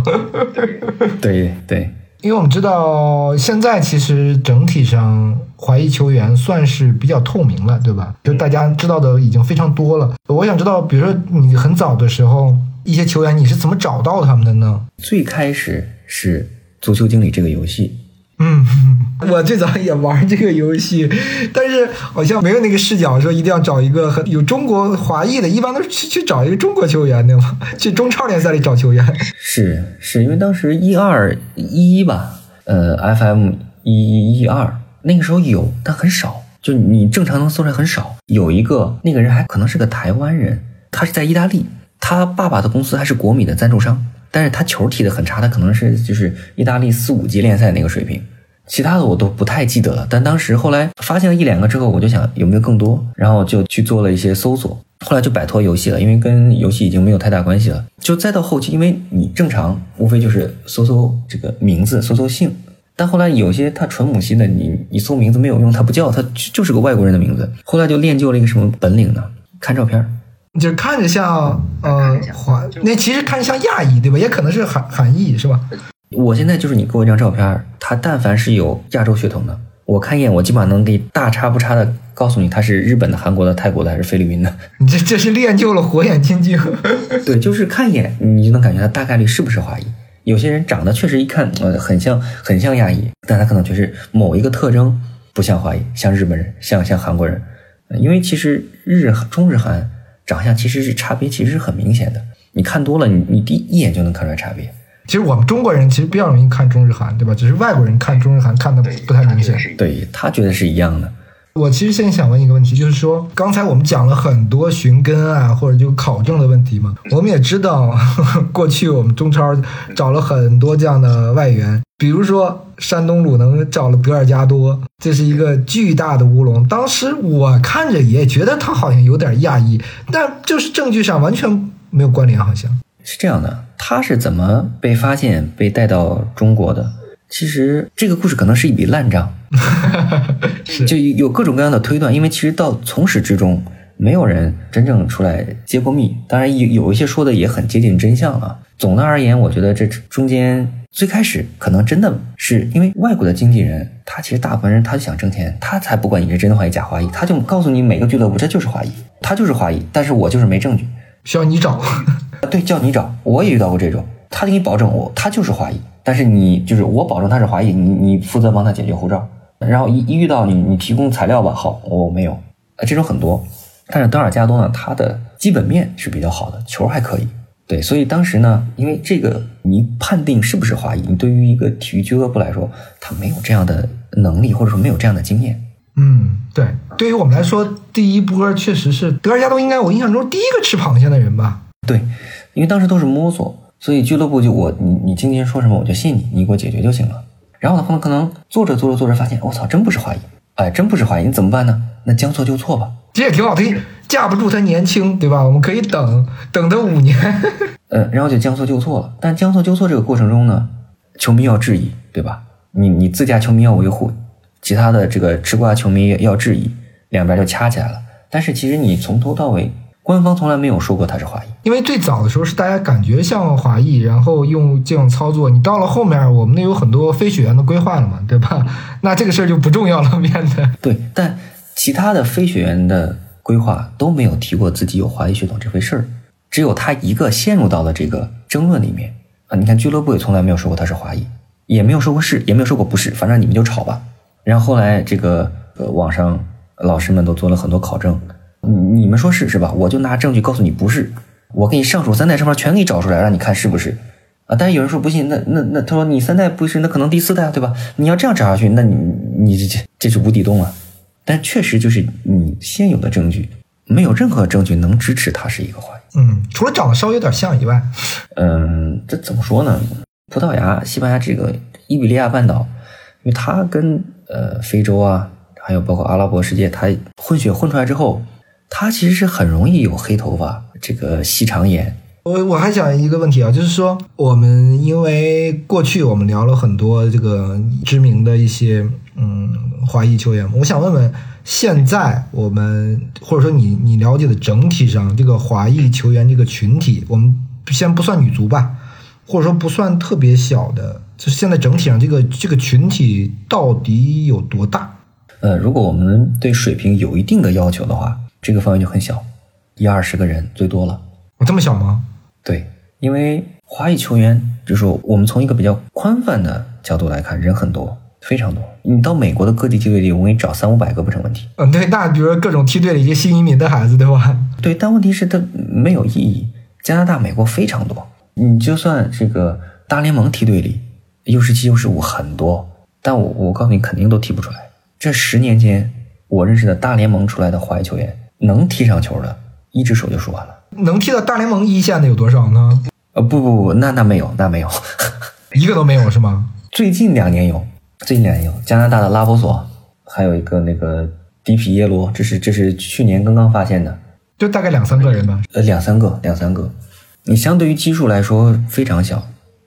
对对，因为我们知道现在其实整体上华裔球员算是比较透明了，对吧？就大家知道的已经非常多了。我想知道，比如说你很早的时候，一些球员你是怎么找到他们的呢？最开始是足球经理这个游戏。嗯，我最早也玩这个游戏，但是好像没有那个视角，说一定要找一个很有中国华裔的，一般都是去去找一个中国球员对吗？*laughs* 去中超联赛里找球员。是是因为当时一二一吧，呃，FM 一一二那个时候有，但很少，就你正常能搜出来很少。有一个那个人还可能是个台湾人，他是在意大利，他爸爸的公司还是国米的赞助商。但是他球踢得很差，他可能是就是意大利四五级联赛那个水平，其他的我都不太记得了。但当时后来发现了一两个之后，我就想有没有更多，然后就去做了一些搜索。后来就摆脱游戏了，因为跟游戏已经没有太大关系了。就再到后期，因为你正常无非就是搜搜这个名字，搜搜姓。但后来有些他纯母系的，你你搜名字没有用，他不叫，他就是个外国人的名字。后来就练就了一个什么本领呢？看照片。就看着像呃华，那其实看着像亚裔对吧？也可能是韩韩裔是吧？我现在就是你给我一张照片，他但凡是有亚洲血统的，我看一眼，我基本上能给大差不差的告诉你他是日本的、韩国的、泰国的还是菲律宾的。*laughs* 你这这是练就了火眼金睛。对，就是看一眼你就能感觉他大概率是不是华裔。有些人长得确实一看呃很像很像亚裔，但他可能就是某一个特征不像华裔，像日本人，像像韩国人。因为其实日中日韩。长相其实是差别，其实是很明显的。你看多了，你你第一眼就能看出来差别。其实我们中国人其实比较容易看中日韩，对吧？只是外国人看中日韩看的不太明显。对他觉得是一样的。我其实现在想问一个问题，就是说，刚才我们讲了很多寻根啊，或者就考证的问题嘛。我们也知道，呵 *laughs* 呵过去我们中超找了很多这样的外援，比如说山东鲁能找了德尔加多，这是一个巨大的乌龙。当时我看着也觉得他好像有点亚裔，但就是证据上完全没有关联，好像。是这样的，他是怎么被发现、被带到中国的？其实这个故事可能是一笔烂账，*laughs* 就有各种各样的推断。因为其实到从始至终，没有人真正出来揭过密。当然有有一些说的也很接近真相了。总的而言，我觉得这中间最开始可能真的是因为外国的经纪人，他其实大部分人他就想挣钱，他才不管你是真的华裔假华裔，他就告诉你每个俱乐部这就是华裔，他就是华裔，但是我就是没证据，需要你找。对，叫你找。我也遇到过这种，他给你保证我他就是华裔。但是你就是我保证他是华裔，你你负责帮他解决护照，然后一一遇到你你提供材料吧，好我没有，这种很多。但是德尔加多呢，他的基本面是比较好的，球还可以，对，所以当时呢，因为这个你判定是不是华裔，你对于一个体育俱乐部来说，他没有这样的能力，或者说没有这样的经验。嗯，对，对于我们来说，第一波确实是德尔加多，应该我印象中第一个吃螃蟹的人吧？对，因为当时都是摸索。所以俱乐部就我你你经纪人说什么我就信你，你给我解决就行了。然后呢，可能可能做着做着做着发现，我操，真不是华谊，哎，真不是华谊，你怎么办呢？那将错就错吧，这也挺好听，架不住他年轻，对吧？我们可以等等他五年。呃，然后就将错就错了。但将错就错这个过程中呢，球迷要质疑，对吧？你你自家球迷要维护，其他的这个吃瓜球迷要质疑，两边就掐起来了。但是其实你从头到尾。官方从来没有说过他是华裔，因为最早的时候是大家感觉像华裔，然后用这种操作。你到了后面，我们那有很多非血缘的规划了嘛，对吧？*laughs* 那这个事儿就不重要了，变得。对，但其他的非血缘的规划都没有提过自己有华裔血统这回事儿，只有他一个陷入到了这个争论里面啊。你看俱乐部也从来没有说过他是华裔，也没有说过是，也没有说过不是，反正你们就吵吧。然后后来这个呃网上老师们都做了很多考证。你你们说是是吧？我就拿证据告诉你不是，我给你上述三代身份全给你找出来，让你看是不是啊？但是有人说不信，那那那他说你三代不是，那可能第四代对吧？你要这样找下去，那你你这这这是无底洞啊！但确实就是你现有的证据，没有任何证据能支持他是一个怀疑。嗯，除了长得稍微有点像以外，嗯，这怎么说呢？葡萄牙、西班牙这个伊比利亚半岛，因为它跟呃非洲啊，还有包括阿拉伯世界，它混血混出来之后。他其实是很容易有黑头发，这个细长眼。我我还想一个问题啊，就是说我们因为过去我们聊了很多这个知名的一些嗯华裔球员，我想问问，现在我们或者说你你了解的整体上这个华裔球员这个群体，我们先不算女足吧，或者说不算特别小的，就是现在整体上这个这个群体到底有多大？呃，如果我们对水平有一定的要求的话。这个范围就很小，一二十个人最多了。我这么小吗？对，因为华裔球员，就是说我们从一个比较宽泛的角度来看，人很多，非常多。你到美国的各地梯队里，我给你找三五百个不成问题。嗯，对，那比如说各种梯队里一些新移民的孩子，对吧？对，但问题是它没有意义。加拿大、美国非常多，你就算这个大联盟梯队里，U 十七、U 十五很多，但我我告诉你，肯定都踢不出来。这十年间，我认识的大联盟出来的华裔球员。能踢上球的，一只手就数完了。能踢到大联盟一线的有多少呢？呃，不不不，那那没有，那没有，*laughs* 一个都没有是吗？最近两年有，最近两年有。加拿大的拉波索，还有一个那个迪皮耶罗，这是这是去年刚刚发现的，就大概两三个人吧。呃，两三个，两三个。你相对于基数来说非常小，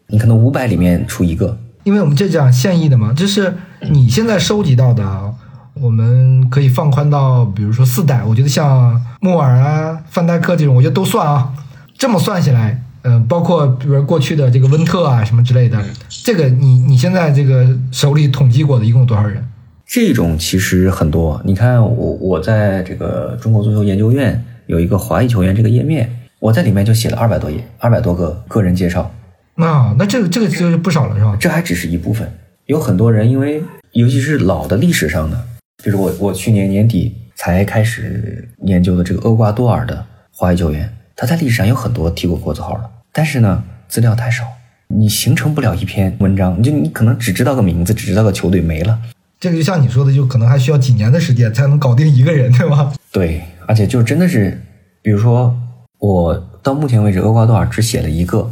你可能五百里面出一个。因为我们这讲现役的嘛，就是你现在收集到的。我们可以放宽到，比如说四代，我觉得像木耳啊、范戴克这种，我觉得都算啊。这么算下来，嗯，包括比如过去的这个温特啊什么之类的，这个你你现在这个手里统计过的一共有多少人？这种其实很多。你看我我在这个中国足球研究院有一个华裔球员这个页面，我在里面就写了二百多页，二百多个个人介绍。那那这个这个就是不少了，是吧？这还只是一部分，有很多人，因为尤其是老的历史上的。就是我，我去年年底才开始研究的这个厄瓜多尔的华裔球员，他在历史上有很多踢过国字号的，但是呢，资料太少，你形成不了一篇文章，你就你可能只知道个名字，只知道个球队没了。这个就像你说的，就可能还需要几年的时间才能搞定一个人，对吧？*laughs* 对，而且就真的是，比如说我到目前为止，厄瓜多尔只写了一个，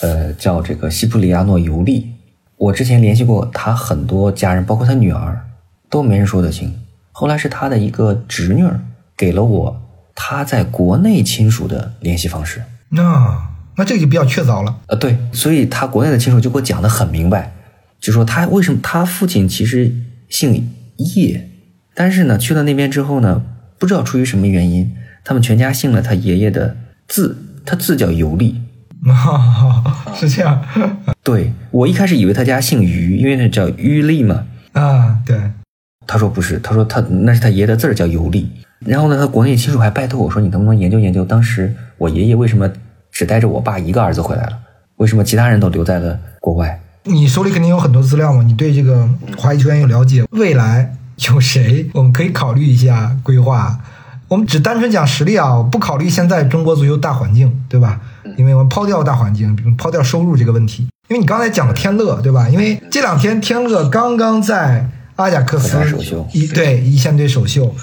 呃，叫这个西普里亚诺尤利。我之前联系过他很多家人，包括他女儿，都没人说得清。后来是他的一个侄女儿给了我他在国内亲属的联系方式。那那这个就比较确凿了。呃，对，所以他国内的亲属就给我讲的很明白，就说他为什么他父亲其实姓叶，但是呢去了那边之后呢，不知道出于什么原因，他们全家姓了他爷爷的字，他字叫尤利。啊，*laughs* 是这样。对我一开始以为他家姓于，因为那叫于利嘛。啊，对。他说不是，他说他那是他爷爷的字儿叫尤利。然后呢，他国内亲属还拜托我说，你能不能研究研究，当时我爷爷为什么只带着我爸一个儿子回来了？为什么其他人都留在了国外？你手里肯定有很多资料嘛，你对这个华裔球员有了解，未来有谁我们可以考虑一下规划？我们只单纯讲实力啊，不考虑现在中国足球大环境，对吧？因为我们抛掉大环境，抛掉收入这个问题。因为你刚才讲了天乐，对吧？因为这两天天乐刚刚在阿贾克斯一对一线队首秀，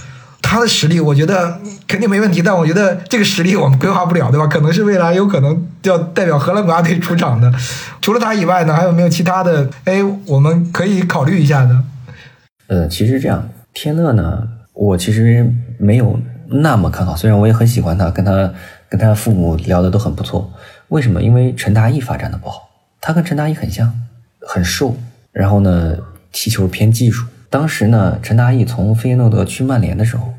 他的实力我觉得肯定没问题，但我觉得这个实力我们规划不了，对吧？可能是未来有可能要代表荷兰国家队出场的。除了他以外呢，还有没有其他的？哎，我们可以考虑一下的。呃，其实这样，天乐呢，我其实没有那么看好，虽然我也很喜欢他，跟他跟他父母聊的都很不错。为什么？因为陈大义发展的不好。他跟陈大义很像，很瘦，然后呢，踢球偏技术。当时呢，陈大义从费耶诺德去曼联的时候，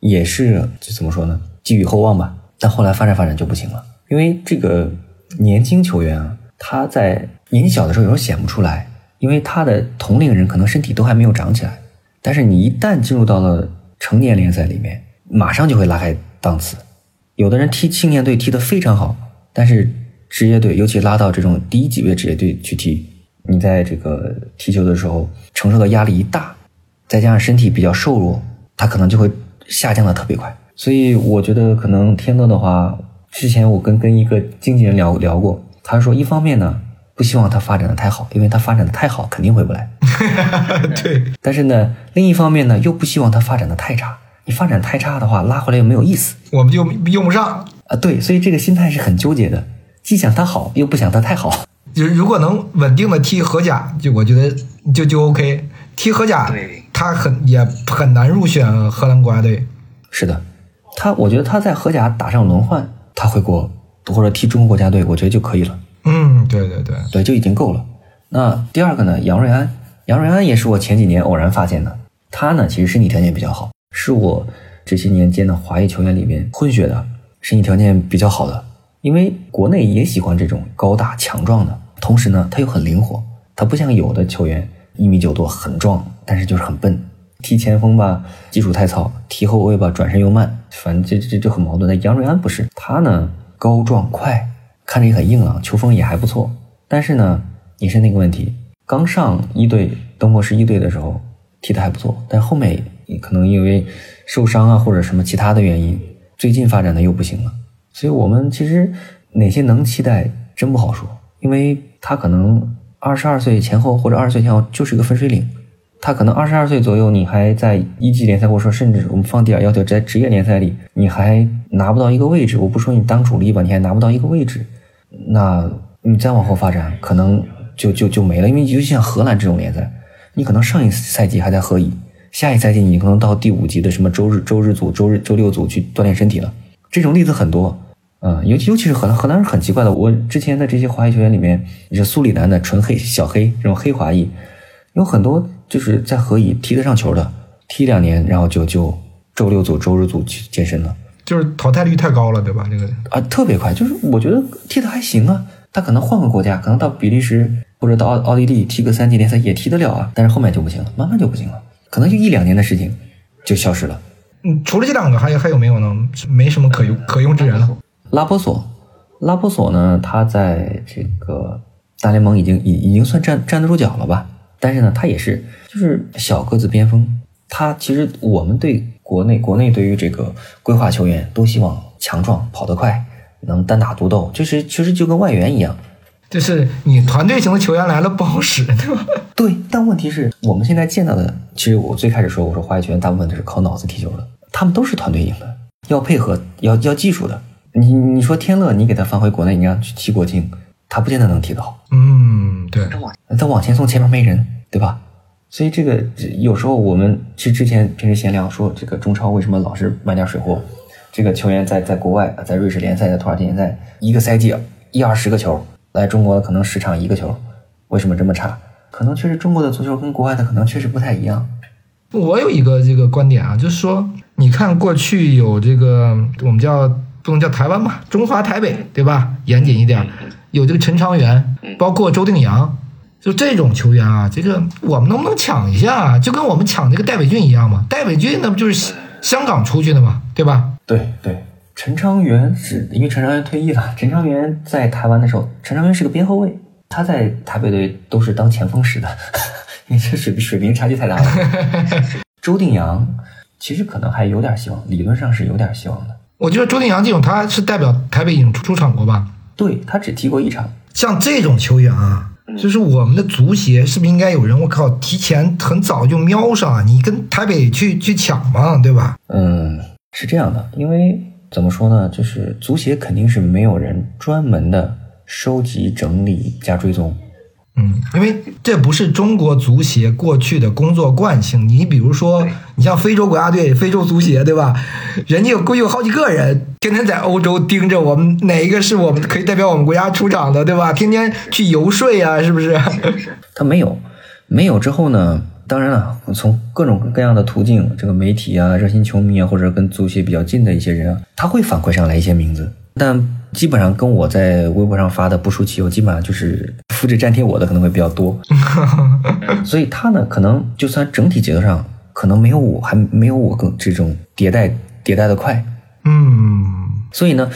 也是就怎么说呢，寄予厚望吧。但后来发展发展就不行了，因为这个年轻球员啊，他在年纪小的时候有时候显不出来，因为他的同龄人可能身体都还没有长起来。但是你一旦进入到了成年联赛里面，马上就会拉开档次。有的人踢青年队踢得非常好，但是。职业队，尤其拉到这种低级别职业队去踢，你在这个踢球的时候承受的压力一大，再加上身体比较瘦弱，他可能就会下降的特别快。所以我觉得可能天乐的话，之前我跟跟一个经纪人聊聊过，他说一方面呢不希望他发展的太好，因为他发展的太好肯定回不来。*laughs* 对。但是呢，另一方面呢又不希望他发展的太差，你发展太差的话拉回来又没有意思，我们就用不上啊。对，所以这个心态是很纠结的。既想他好，又不想他太好。就如果能稳定的踢荷甲，就我觉得就就 OK。踢荷甲，他很也很难入选荷兰国家队。是的，他我觉得他在荷甲打上轮换，他回国或者踢中国国家队，我觉得就可以了。嗯，对对对，对就已经够了。那第二个呢？杨瑞安，杨瑞安也是我前几年偶然发现的。他呢，其实身体条件比较好，是我这些年见的华裔球员里面混血的，身体条件比较好的。因为国内也喜欢这种高大强壮的，同时呢，他又很灵活。他不像有的球员一米九多很壮，但是就是很笨。踢前锋吧，技术太糙；踢后卫吧，转身又慢。反正这这就很矛盾。但杨瑞安不是，他呢高壮快，看着也很硬朗，球风也还不错。但是呢，也是那个问题，刚上一队登莫市一队的时候踢得还不错，但后面可能因为受伤啊或者什么其他的原因，最近发展的又不行了。所以我们其实哪些能期待，真不好说，因为他可能二十二岁前后或者二十岁前后就是一个分水岭，他可能二十二岁左右你还在一级联赛，或者说甚至我们放低点要求，在职业联赛里你还拿不到一个位置，我不说你当主力吧，你还拿不到一个位置，那你再往后发展可能就就就没了，因为尤其像荷兰这种联赛，你可能上一赛季还在合乙，下一赛季你可能到第五级的什么周日周日组、周日周六组去锻炼身体了。这种例子很多，嗯，尤其尤其是荷兰，荷兰是很奇怪的。我之前的这些华裔球员里面，你说苏里南的纯黑小黑这种黑华裔，有很多就是在荷乙踢得上球的，踢两年然后就就周六组、周日组去健身了，就是淘汰率太高了，对吧？这个啊，特别快，就是我觉得踢得还行啊。他可能换个国家，可能到比利时或者到奥奥地利踢个三级联赛也踢得了啊，但是后面就不行了，慢慢就不行了，可能就一两年的事情就消失了。嗯，除了这两个，还有还有没有呢？没什么可用可用之人了。拉波索，拉波索呢？他在这个大联盟已经已已经算站站得住脚了吧？但是呢，他也是就是小个子边锋。他其实我们对国内国内对于这个规划球员都希望强壮、跑得快、能单打独斗，就是其实就跟外援一样。就是你团队型的球员来了不好使，对吧？对，但问题是我们现在见到的，其实我最开始说，我说华裔球员大部分都是靠脑子踢球的，他们都是团队型的，要配合，要要技术的。你你说天乐，你给他放回国内，你让去踢国青，他不见得能踢得好。嗯，对，他往前送，前面没人，对吧？所以这个有时候我们其实之前平时闲聊说，这个中超为什么老是卖点水货？这个球员在在国外，在瑞士联赛，在土耳其联赛，一个赛季一二十个球。来中国可能十场一个球，为什么这么差？可能确实中国的足球跟国外的可能确实不太一样。我有一个这个观点啊，就是说，你看过去有这个我们叫不能叫台湾吧，中华台北对吧？严谨一点，有这个陈昌元，包括周定洋，就这种球员啊，这个我们能不能抢一下？就跟我们抢这个戴伟俊一样嘛？戴伟俊那不就是香港出去的嘛，对吧？对对。陈昌元是因为陈昌元退役了。陈昌元在台湾的时候，陈昌元是个边后卫，他在台北队都是当前锋使的，*laughs* 因为这水水平差距太大了。*laughs* 周定洋其实可能还有点希望，理论上是有点希望的。我觉得周定洋这种，他是代表台北已经出出场过吧？对他只踢过一场。像这种球员啊，就是我们的足协是不是应该有人？我靠，提前很早就瞄上啊！你跟台北去去抢嘛，对吧？嗯，是这样的，因为。怎么说呢？就是足协肯定是没有人专门的收集、整理加追踪。嗯，因为这不是中国足协过去的工作惯性。你比如说，你像非洲国家队、非洲足协，对吧？人家有估计有好几个人，天天在欧洲盯着我们哪一个是我们可以代表我们国家出场的，对吧？天天去游说呀，是不是？*laughs* 他没有，没有之后呢？当然了，从各种各样的途径，这个媒体啊、热心球迷啊，或者跟足协比较近的一些人啊，他会反馈上来一些名字，但基本上跟我在微博上发的不出其右，基本上就是复制粘贴我的可能会比较多。*laughs* 所以他呢，可能就算整体节奏上可能没有我，还没有我更这种迭代迭代的快。嗯，所以呢，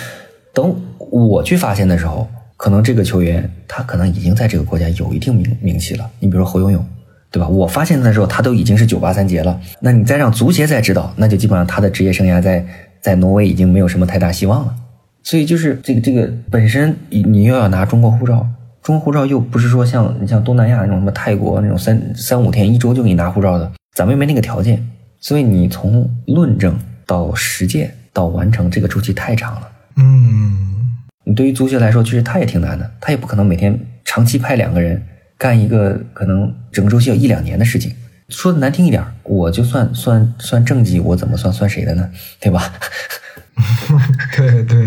等我去发现的时候，可能这个球员他可能已经在这个国家有一定名名气了。你比如说侯永永。对吧？我发现他的时候，他都已经是九八三杰了。那你再让足协再知道，那就基本上他的职业生涯在在挪威已经没有什么太大希望了。所以就是这个这个本身，你你又要拿中国护照，中国护照又不是说像你像东南亚那种什么泰国那种三三五天一周就给你拿护照的，咱们又没那个条件。所以你从论证到实践到完成这个周期太长了。嗯，你对于足协来说，其实他也挺难的，他也不可能每天长期派两个人。干一个可能整个周期有一两年的事情，说的难听一点，我就算算算政绩，我怎么算算谁的呢？对吧？*laughs* 对对，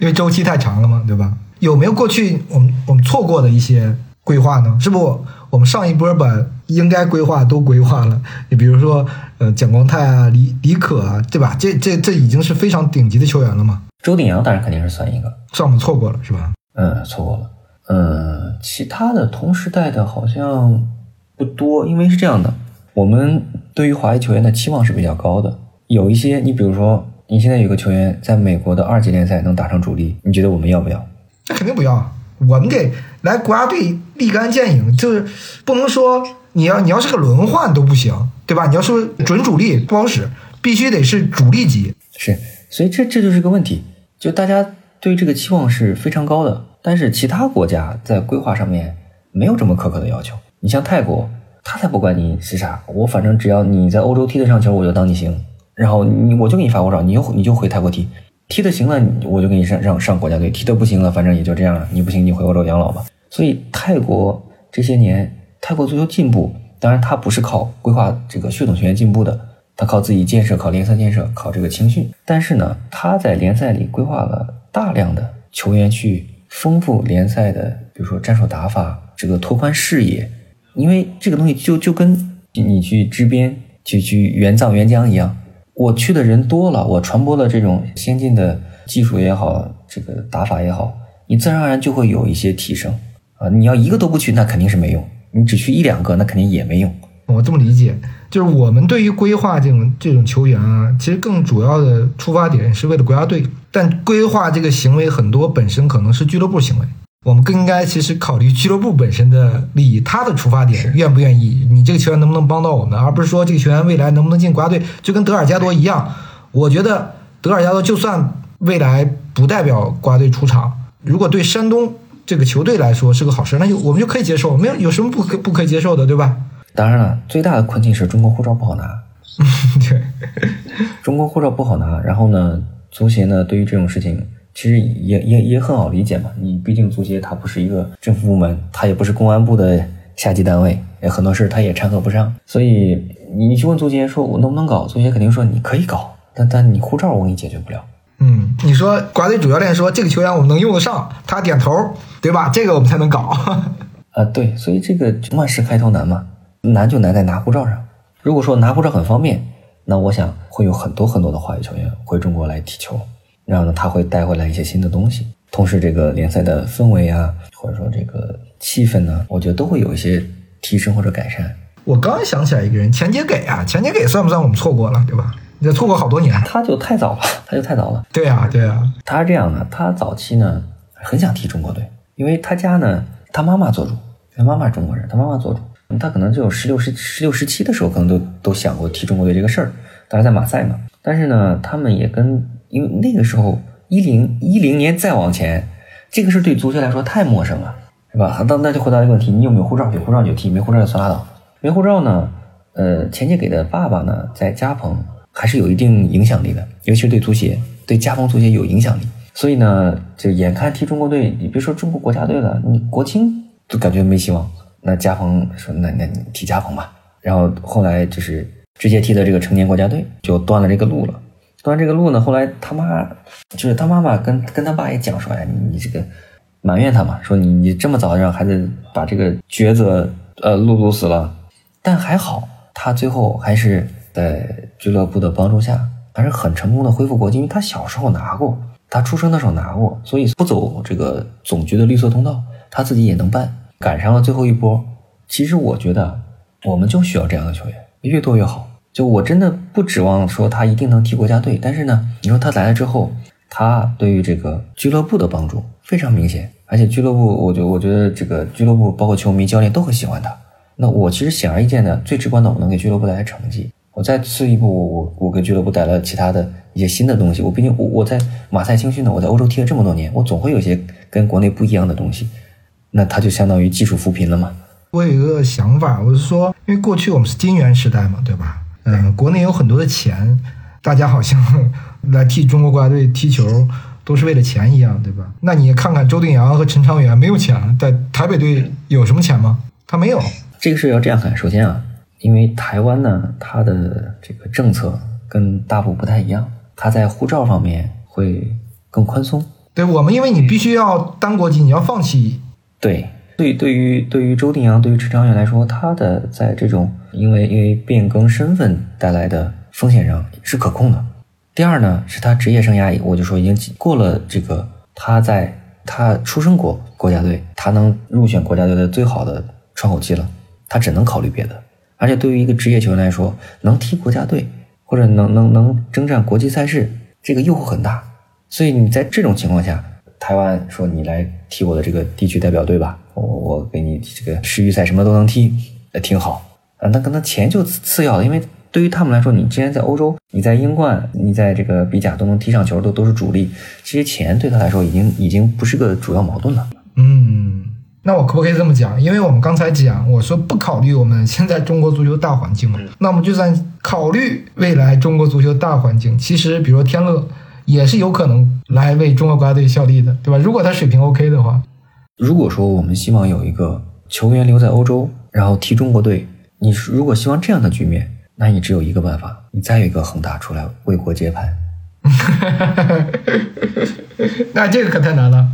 因为周期太长了嘛，对吧？有没有过去我们我们错过的一些规划呢？是不我们上一波把应该规划都规划了？你比如说呃蒋光太啊、李李可啊，对吧？这这这已经是非常顶级的球员了嘛？周鼎洋当然肯定是算一个，算我们错过了是吧？嗯，错过了。嗯，其他的同时代的好像不多，因为是这样的，我们对于华裔球员的期望是比较高的。有一些，你比如说，你现在有个球员在美国的二级联赛能打上主力，你觉得我们要不要？那肯定不要，我们得来国家队立竿见影，就是不能说你要你要是个轮换都不行，对吧？你要说准主力不好使，必须得是主力级。是，所以这这就是个问题，就大家对这个期望是非常高的。但是其他国家在规划上面没有这么苛刻的要求。你像泰国，他才不管你是啥，我反正只要你在欧洲踢得上球，我就当你行。然后你我就给你发护照，你就你就回泰国踢，踢的行了，我就给你上上上国家队；踢的不行了，反正也就这样了。你不行，你回欧洲养老吧。所以泰国这些年，泰国足球进步，当然他不是靠规划这个血统球员进步的，他靠自己建设，靠联赛建设，靠这个青训。但是呢，他在联赛里规划了大量的球员去。丰富联赛的，比如说战术打法，这个拓宽视野，因为这个东西就就跟你去支边去去援藏援疆一样，我去的人多了，我传播了这种先进的技术也好，这个打法也好，你自然而然就会有一些提升啊。你要一个都不去，那肯定是没用；你只去一两个，那肯定也没用。我这么理解，就是我们对于规划这种这种球员啊，其实更主要的出发点是为了国家队。但规划这个行为很多本身可能是俱乐部行为，我们更应该其实考虑俱乐部本身的利益，他的出发点愿不愿意，你这个球员能不能帮到我们，而不是说这个球员未来能不能进国家队，就跟德尔加多一样。我觉得德尔加多就算未来不代表国家队出场，如果对山东这个球队来说是个好事，那就我们就可以接受，没有有什么不可不可以接受的，对吧？当然了，最大的困境是中国护照不好拿，*laughs* 对，中国护照不好拿。然后呢，足协呢对于这种事情其实也也也很好理解嘛。你毕竟足协它不是一个政府部门，它也不是公安部的下级单位，很多事它也掺和不上。所以你你去问足协说我能不能搞，足协肯定说你可以搞，但但你护照我给你解决不了。嗯，你说国家队主教练说这个球员我们能用得上，他点头，对吧？这个我们才能搞。*laughs* 啊，对，所以这个万事开头难嘛。难就难在拿护照上。如果说拿护照很方便，那我想会有很多很多的华裔球员回中国来踢球，然后呢，他会带回来一些新的东西。同时，这个联赛的氛围啊，或者说这个气氛呢，我觉得都会有一些提升或者改善。我刚想起来一个人，钱杰给啊，钱杰给算不算我们错过了，对吧？也错过好多年。他就太早了，*laughs* 他就太早了。对啊，对啊。他是这样的，他早期呢很想踢中国队，因为他家呢，他妈妈做主，他妈妈中国人，他妈妈做主。他可能就十六、十十六、十七的时候，可能都都想过踢中国队这个事儿。当时在马赛嘛，但是呢，他们也跟因为那个时候一零一零年再往前，这个事对足球来说太陌生了，是吧？那那就回答一个问题：你有没有护照？有护照就踢，没护照就算拉倒。没护照呢？呃，钱杰给的爸爸呢，在加蓬还是有一定影响力的，尤其是对足协、对加蓬足协有影响力。所以呢，就眼看踢中国队，你别说中国国家队了，你国青都感觉没希望。那加蓬说：“那那你踢加蓬吧。”然后后来就是直接踢的这个成年国家队，就断了这个路了。断这个路呢，后来他妈就是他妈妈跟跟他爸也讲说：“哎，你你这个埋怨他嘛，说你你这么早让孩子把这个抉择呃路堵死了。”但还好，他最后还是在俱乐部的帮助下，还是很成功的恢复国籍，因为他小时候拿过，他出生的时候拿过，所以不走这个总局的绿色通道，他自己也能办。赶上了最后一波，其实我觉得我们就需要这样的球员，越多越好。就我真的不指望说他一定能踢国家队，但是呢，你说他来了之后，他对于这个俱乐部的帮助非常明显，而且俱乐部，我觉我觉得这个俱乐部包括球迷、教练都很喜欢他。那我其实显而易见的，最直观的，我能给俱乐部带来成绩。我再次一步，我我我给俱乐部带来其他的一些新的东西。我毕竟我我在马赛青训呢，我在欧洲踢了这么多年，我总会有些跟国内不一样的东西。那他就相当于技术扶贫了嘛？我有一个想法，我是说，因为过去我们是金元时代嘛，对吧？嗯，国内有很多的钱，大家好像 *laughs* 来替中国国家队踢球都是为了钱一样，对吧？那你看看周定洋和陈昌元没有钱，在台北队有什么钱吗？他没有。这个事要这样看，首先啊，因为台湾呢，它的这个政策跟大陆不太一样，它在护照方面会更宽松。对我们，因为你必须要单国籍，你要放弃。对，对，对于对于周定洋，对于陈长远来说，他的在这种因为因为变更身份带来的风险上是可控的。第二呢，是他职业生涯，我就说已经过了这个他在他出生国国家队，他能入选国家队的最好的窗口期了，他只能考虑别的。而且对于一个职业球员来说，能踢国家队或者能能能征战国际赛事，这个诱惑很大。所以你在这种情况下。台湾说：“你来踢我的这个地区代表队吧，我我给你这个世预赛什么都能踢，呃，挺好啊。那可能钱就次要的，因为对于他们来说，你既然在欧洲，你在英冠，你在这个比甲都能踢上球，都都是主力，其实钱对他来说已经已经不是个主要矛盾了。嗯，那我可不可以这么讲？因为我们刚才讲，我说不考虑我们现在中国足球大环境嘛，那我们就算考虑未来中国足球大环境，其实比如天乐。”也是有可能来为中国国家队效力的，对吧？如果他水平 OK 的话，如果说我们希望有一个球员留在欧洲，然后踢中国队，你如果希望这样的局面，那你只有一个办法，你再有一个恒大出来为国接盘。*laughs* 那这个可太难了。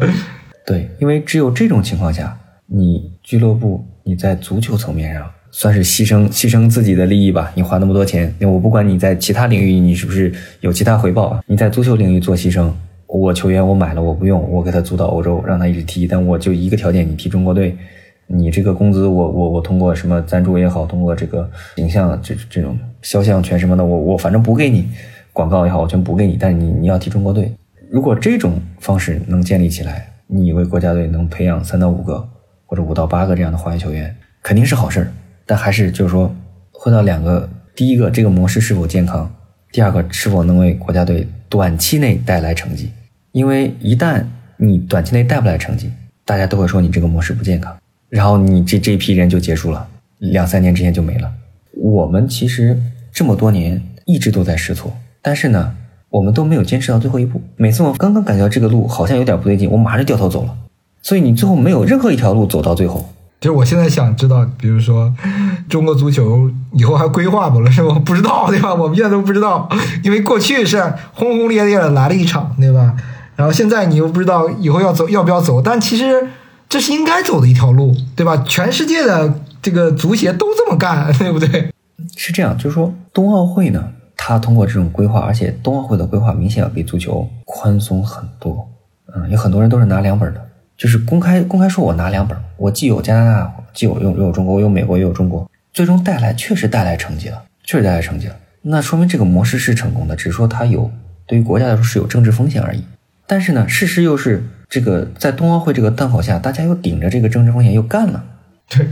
对，因为只有这种情况下，你俱乐部你在足球层面上。算是牺牲牺牲自己的利益吧。你花那么多钱，我不管你在其他领域你是不是有其他回报啊？你在足球领域做牺牲，我球员我买了我不用，我给他租到欧洲让他一直踢，但我就一个条件，你踢中国队，你这个工资我我我通过什么赞助也好，通过这个形象这这种肖像权什么的，我我反正补给你广告也好，我全补给你。但你你要踢中国队，如果这种方式能建立起来，你为国家队能培养三到五个或者五到八个这样的华裔球员，肯定是好事儿。但还是就是说，回到两个：第一个，这个模式是否健康；第二个，是否能为国家队短期内带来成绩。因为一旦你短期内带不来成绩，大家都会说你这个模式不健康，然后你这这批人就结束了，两三年之间就没了。我们其实这么多年一直都在试错，但是呢，我们都没有坚持到最后一步。每次我刚刚感觉到这个路好像有点不对劲，我马上掉头走了。所以你最后没有任何一条路走到最后。就是我现在想知道，比如说中国足球以后还规划不了是吧？*laughs* 不知道对吧？我们现在都不知道，因为过去是轰轰烈烈的来了一场对吧？然后现在你又不知道以后要走要不要走，但其实这是应该走的一条路对吧？全世界的这个足协都这么干，对不对？是这样，就是说冬奥会呢，它通过这种规划，而且冬奥会的规划明显要比足球宽松很多。嗯，有很多人都是拿两本的。就是公开公开说，我拿两本，我既有加拿大，既有又有中国，我有美国，也有中国，最终带来确实带来成绩了，确实带来成绩了。那说明这个模式是成功的，只是说它有对于国家来说是有政治风险而已。但是呢，事实又是这个在冬奥会这个档口下，大家又顶着这个政治风险又干了。对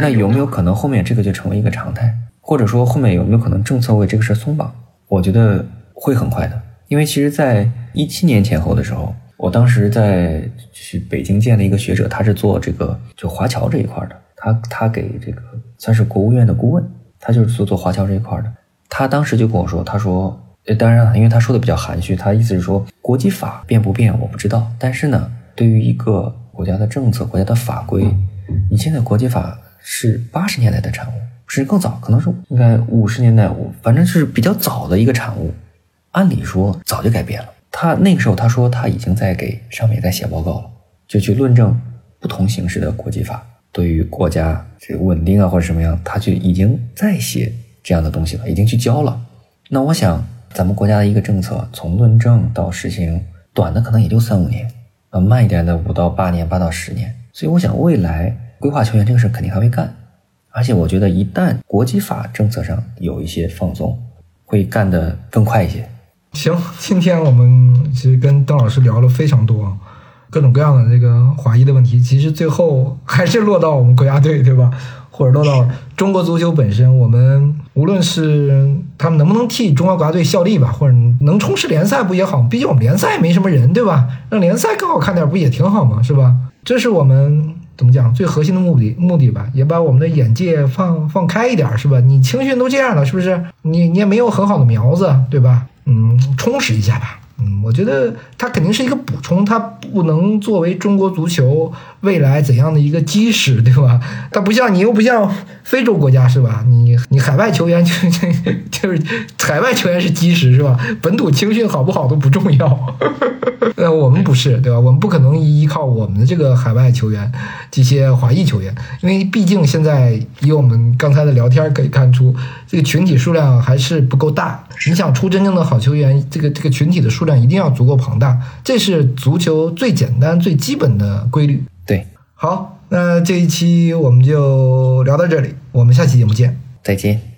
那有没有可能后面这个就成为一个常态？或者说后面有没有可能政策为这个事松绑？我觉得会很快的，因为其实在一七年前后的时候。我当时在去北京见了一个学者，他是做这个就华侨这一块的，他他给这个算是国务院的顾问，他就是做做华侨这一块的。他当时就跟我说，他说，呃，当然了，因为他说的比较含蓄，他意思是说国际法变不变我不知道，但是呢，对于一个国家的政策、国家的法规，你现在国际法是八十年代的产物，甚至更早，可能是应该五十年代，反正是比较早的一个产物，按理说早就改变了。他那个时候他说他已经在给上面在写报告了，就去论证不同形式的国际法对于国家这个稳定啊或者什么样，他就已经在写这样的东西了，已经去教了。那我想咱们国家的一个政策从论证到实行，短的可能也就三五年，呃慢一点的五到八年，八到十年。所以我想未来规划球员这个事肯定还会干，而且我觉得一旦国际法政策上有一些放松，会干得更快一些。行，今天我们其实跟邓老师聊了非常多，各种各样的这个华裔的问题，其实最后还是落到我们国家队，对吧？或者落到中国足球本身。我们无论是他们能不能替中国国家队效力吧，或者能冲刺联赛不也好？毕竟我们联赛没什么人，对吧？让联赛更好看点，不也挺好吗？是吧？这是我们怎么讲最核心的目的目的吧？也把我们的眼界放放开一点，是吧？你青训都这样了，是不是？你你也没有很好的苗子，对吧？嗯，充实一下吧。嗯，我觉得它肯定是一个补充，它不能作为中国足球未来怎样的一个基石，*laughs* 对吧？它不像你又不像非洲国家，是吧？你你海外球员就 *laughs* 就就是海外球员是基石，是吧？本土青训好不好都不重要。*laughs* 呃，我们不是，对吧？我们不可能依靠我们的这个海外球员，这些华裔球员，因为毕竟现在以我们刚才的聊天可以看出，这个群体数量还是不够大。你想出真正的好球员，这个这个群体的数量一定要足够庞大，这是足球最简单最基本的规律。好，那这一期我们就聊到这里，我们下期节目见，再见。